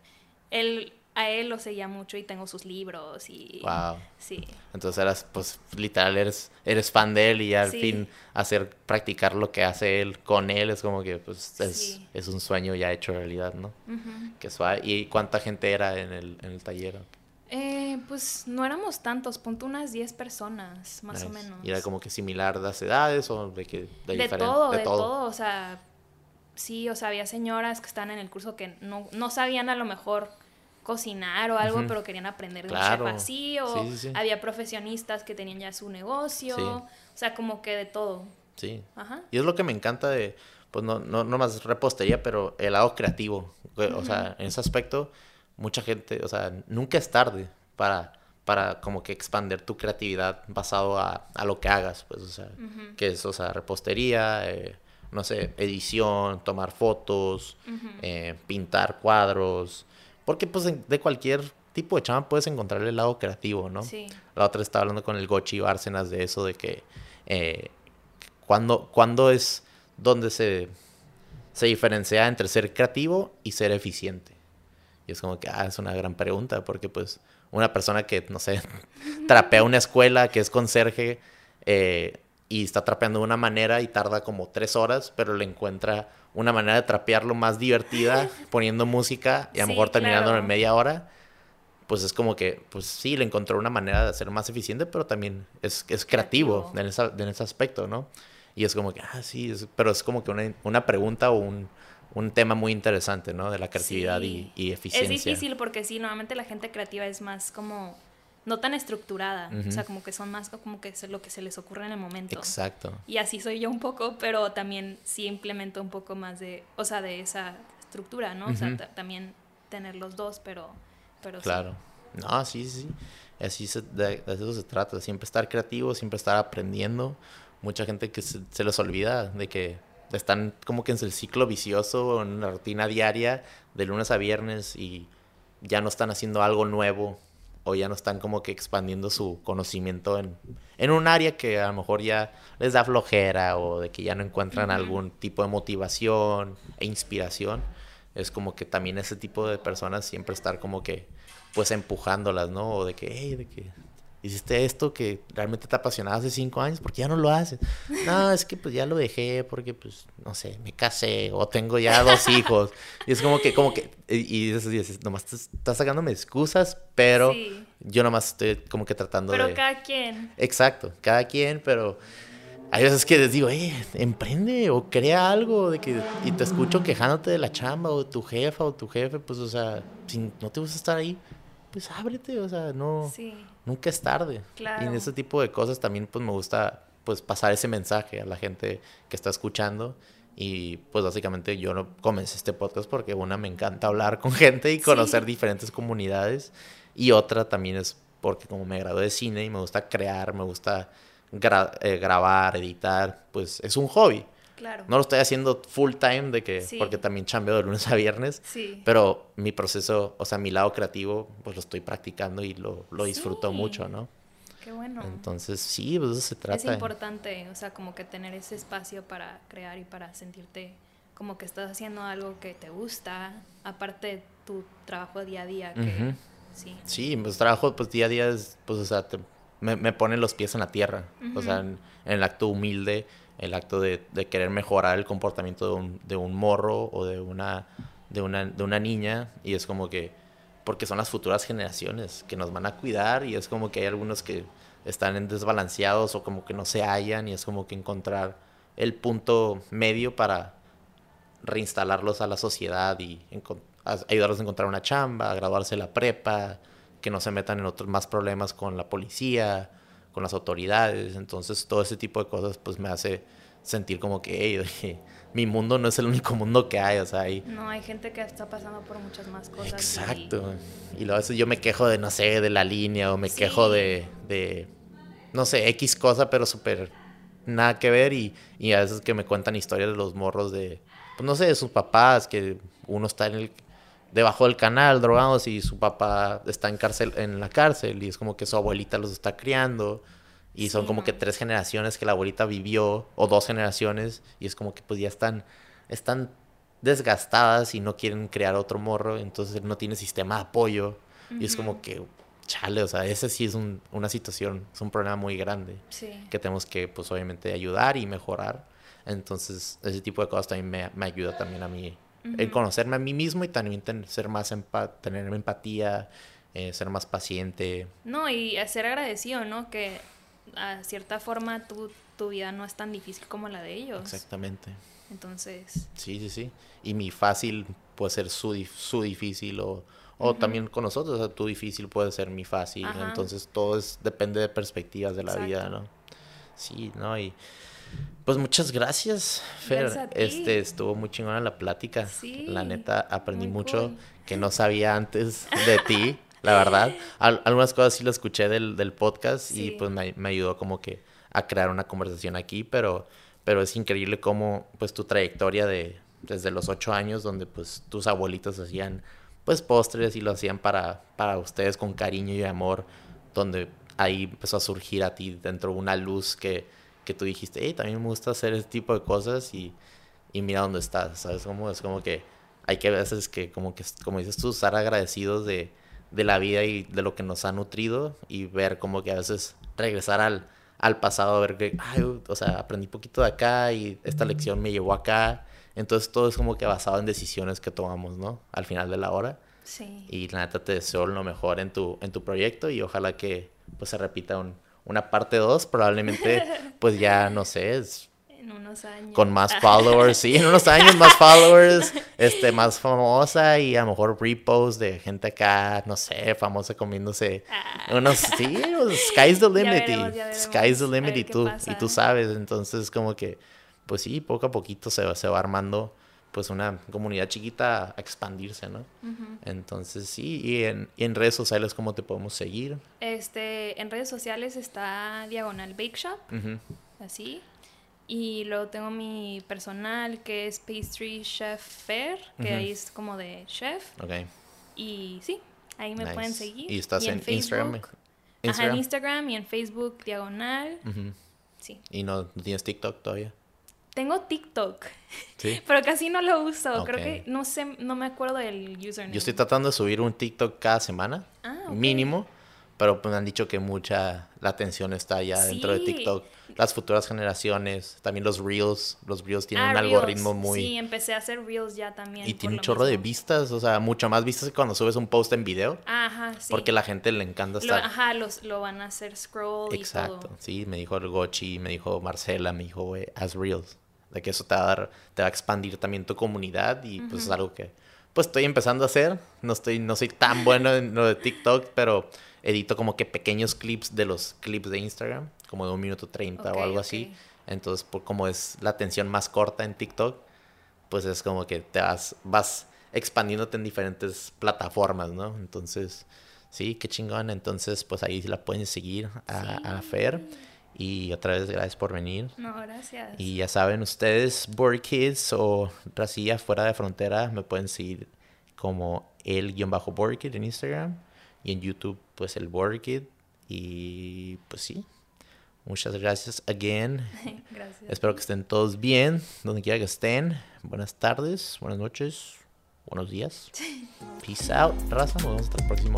él, a él lo seguía mucho y tengo sus libros y Wow. sí. Entonces eras, pues, literal, eres, eres fan de él y al Sí. fin hacer, practicar lo que hace él con él es como que, pues, es, Sí. es un sueño ya hecho realidad, ¿no? Que suave. ¿Y cuánta gente era en el, en el taller? Eh, pues no éramos tantos, punto unas 10 personas, más o menos. ¿Y era como que similar de las edades o de que de, todo, de, todo. o sea, sí, o sea, había señoras que están en el curso que no, no sabían a lo mejor cocinar o algo, pero querían aprender de un chef así, o Sí, sí, sí. había profesionistas que tenían ya su negocio, o sea, como que de todo. Sí. Ajá. Y es lo que me encanta de, pues no, no, no más repostería, pero el lado creativo. O sea, en ese aspecto, mucha gente, o sea, nunca es tarde para, para como que expandir tu creatividad basado a, a lo que hagas, pues, o sea, que es, o sea, repostería, eh, no sé, edición, tomar fotos, eh, pintar cuadros, porque pues de cualquier tipo de chama puedes encontrar el lado creativo, ¿no? Sí. La otra estaba hablando con el Gochi Bárcenas de eso, de que eh, cuando, cuando es donde se, se diferencia entre ser creativo y ser eficiente. Y es como que, ah, es una gran pregunta, porque pues una persona que, no sé, trapea una escuela, que es conserje, eh, y está trapeando de una manera y tarda como tres horas, pero le encuentra una manera de trapearlo más divertida, poniendo música y a lo Sí, mejor terminando claro. en media hora pues es como que, pues sí, le encontró una manera de ser más eficiente, pero también es, es creativo, Creativo. En, esa- en ese aspecto, ¿no? Y es como que, ah, sí, es- pero es como que una, una pregunta o un, un tema muy interesante, ¿no? De la creatividad Sí. y, y eficiencia. Es difícil porque sí, normalmente la gente creativa es más como no tan estructurada, o sea, como que son más como que es lo que se les ocurre en el momento. Exacto. Y así soy yo un poco, pero también sí implemento un poco más de, o sea, de esa estructura, ¿no? O sea, también tener los dos, pero, pero sí. Claro. No, sí, sí. Así se, de, de eso se trata. Siempre estar creativo, siempre estar aprendiendo. Mucha gente que se, se les olvida de que están como que en el ciclo vicioso, en una rutina diaria, de lunes a viernes, y ya no están haciendo algo nuevo o ya no están como que expandiendo su conocimiento en, en un área que a lo mejor ya les da flojera o de que ya no encuentran algún tipo de motivación e inspiración. Es como que también ese tipo de personas siempre estar como que pues empujándolas, ¿no? O de que, hey, de que hiciste esto que realmente te apasionaba hace cinco años, porque ya no lo haces? No, es que pues ya lo dejé porque pues, no sé, me casé o tengo ya dos hijos. Y es como que, como que, y y dices, nomás te estás sacándome excusas, pero Sí. yo nomás estoy como que tratando Pero de... cada quien. Exacto, cada quien, pero hay veces que les digo, eh, emprende o crea algo de que y te escucho quejándote de la chamba o de tu jefa o tu jefe, pues o sea, si no te gusta estar ahí, pues ábrete, o sea, no Sí. nunca es tarde. Y Claro. en ese tipo de cosas también pues me gusta pues pasar ese mensaje a la gente que está escuchando y pues básicamente yo no comencé este podcast porque una me encanta hablar con gente y Sí. conocer diferentes comunidades y otra también es porque como me gradué de cine y me gusta crear, me gusta gra- eh, grabar, editar, pues es un hobby. Claro. No lo estoy haciendo full time de que Sí. porque también chambeo de lunes a viernes, Sí. pero mi proceso, o sea, mi lado creativo, pues lo estoy practicando y lo, lo disfruto Sí. mucho, ¿no? Qué bueno. Entonces, sí, pues eso se es trata. importante, o sea, como que tener ese espacio para crear y para sentirte como que estás haciendo algo que te gusta, aparte de tu trabajo día a día, que sí. Sí, pues trabajo pues día a día es, pues, o sea, te- me, me pone los pies en la tierra. O sea, en el acto humilde, el acto de, querer mejorar el comportamiento de un, de un morro o de una, de, una, niña. Y es como que, porque son las futuras generaciones que nos van a cuidar y es como que hay algunos que están desbalanceados o como que no se hallan y es como que encontrar el punto medio para reinstalarlos a la sociedad y ayudarlos a encontrar una chamba, a graduarse la prepa, que no se metan en otros más problemas con la policía, con las autoridades. Entonces, todo ese tipo de cosas pues me hace sentir como que, hey, mi mundo no es el único mundo que hay, o sea, hay... No, hay gente que está pasando por muchas más cosas. Exacto. Y, luego a veces yo me quejo de, no sé, de la línea o me quejo de, de, no sé, X cosa, pero súper nada que ver y, y a veces que me cuentan historias de los morros de, pues no sé, de sus papás, que uno está en el debajo del canal drogados y su papá está en cárcel en la cárcel y es como que su abuelita los está criando y son como que tres generaciones que la abuelita vivió o dos generaciones y es como que pues ya están están desgastadas y no quieren crear otro morro, entonces no tiene sistema de apoyo y es como que chale, o sea, ese sí es un, una situación, es un problema muy grande que tenemos que pues obviamente ayudar y mejorar. Entonces, ese tipo de cosas también me, me ayuda también a mí en conocerme a mí mismo y también ser más tener empatía, eh, ser más paciente. No, y ser agradecido, ¿no? Que a cierta forma tu, tu vida no es tan difícil como la de ellos. Exactamente. Entonces. Sí, sí, sí. Y mi fácil puede ser su, su difícil o, o también con nosotros, o sea, tu difícil puede ser mi fácil. Entonces todo es, depende de perspectivas de la vida, ¿no? Sí, ¿no? Y pues muchas gracias, Fer. Este estuvo muy chingona la plática. la neta aprendí mucho que no sabía antes de ti, la verdad. algunas cosas sí lo escuché del, del podcast y pues me, me, ayudó como que a crear una conversación aquí, pero, pero es increíble cómo pues tu trayectoria de desde los ocho años donde pues tus abuelitos hacían pues postres y lo hacían para, para ustedes con cariño y amor, donde ahí empezó a surgir a ti dentro una luz que que tú dijiste, hey, también me gusta hacer ese tipo de cosas y, y mira dónde estás, ¿sabes? Como, es como que hay que veces que, como que, como dices tú, estar agradecidos de, de la vida y de lo que nos ha nutrido y ver como que a veces regresar al, al pasado, a ver que, ay, o sea, aprendí poquito de acá y esta lección me llevó acá. Entonces todo es como que basado en decisiones que tomamos, ¿no? Al final de la hora. Sí. Y la neta te deseo lo mejor en tu, en tu proyecto y ojalá que pues se repita un, una parte 2, probablemente, pues ya, no sé, es en unos años. Con más followers, sí, en unos años más followers, este, más famosa y a lo mejor repost de gente acá, no sé, famosa comiéndose ah. unos, sí, sky's the limit, sky's the limit y tú, y tú sabes, entonces como que, pues sí, poco a poquito se, se va armando pues una comunidad chiquita a expandirse, ¿no? Entonces sí, y en, en, redes sociales, ¿cómo te podemos seguir? Este, en redes sociales está Diagonal Bake Shop, así. Y luego tengo mi personal que es Pastry Chef Fair, que ahí es como de chef. Ok. Y sí, ahí me pueden seguir. ¿Y estás en, Instagram? Ajá, en Instagram y en Facebook Diagonal. Sí. ¿Y no tienes TikTok todavía? Tengo TikTok. ¿Sí? Pero casi no lo uso. Creo que no sé, no me acuerdo del username. Yo estoy tratando de subir un TikTok cada semana. Ah, mínimo. Pero pues me han dicho que mucha la atención está ya dentro de TikTok. Las futuras generaciones, también los Reels. Los Reels tienen ah, un algoritmo muy. Sí, empecé a hacer Reels ya también. Y tiene un chorro de vistas, o sea, mucho más vistas que cuando subes un post en video. Ajá, sí. Porque la gente le encanta estar. ajá, los, lo van a hacer scroll. Exacto, y todo. sí, me dijo el Gochi, me dijo Marcela, me dijo, güey, haz Reels de que eso te va a dar, te va a expandir también tu comunidad y pues es algo que pues estoy empezando a hacer, no estoy, no soy tan bueno en lo de TikTok, pero edito como que pequeños clips de los clips de Instagram, como de un minuto treinta o algo así, entonces por como es la atención más corta en TikTok, pues es como que te vas, vas expandiéndote en diferentes plataformas, ¿no? Entonces, sí, qué chingón, entonces pues ahí la pueden seguir a, a Fer. Y otra vez, gracias por venir. No, gracias. Y ya saben ustedes, Board Kids o Racilla fuera de frontera, me pueden seguir como el-board kid en Instagram y en YouTube, pues el Board Kid. Y pues sí, muchas gracias again. gracias. Espero que estén todos bien, donde quiera que estén. Buenas tardes, buenas noches, buenos días. Peace out, raza. Nos vemos hasta el próximo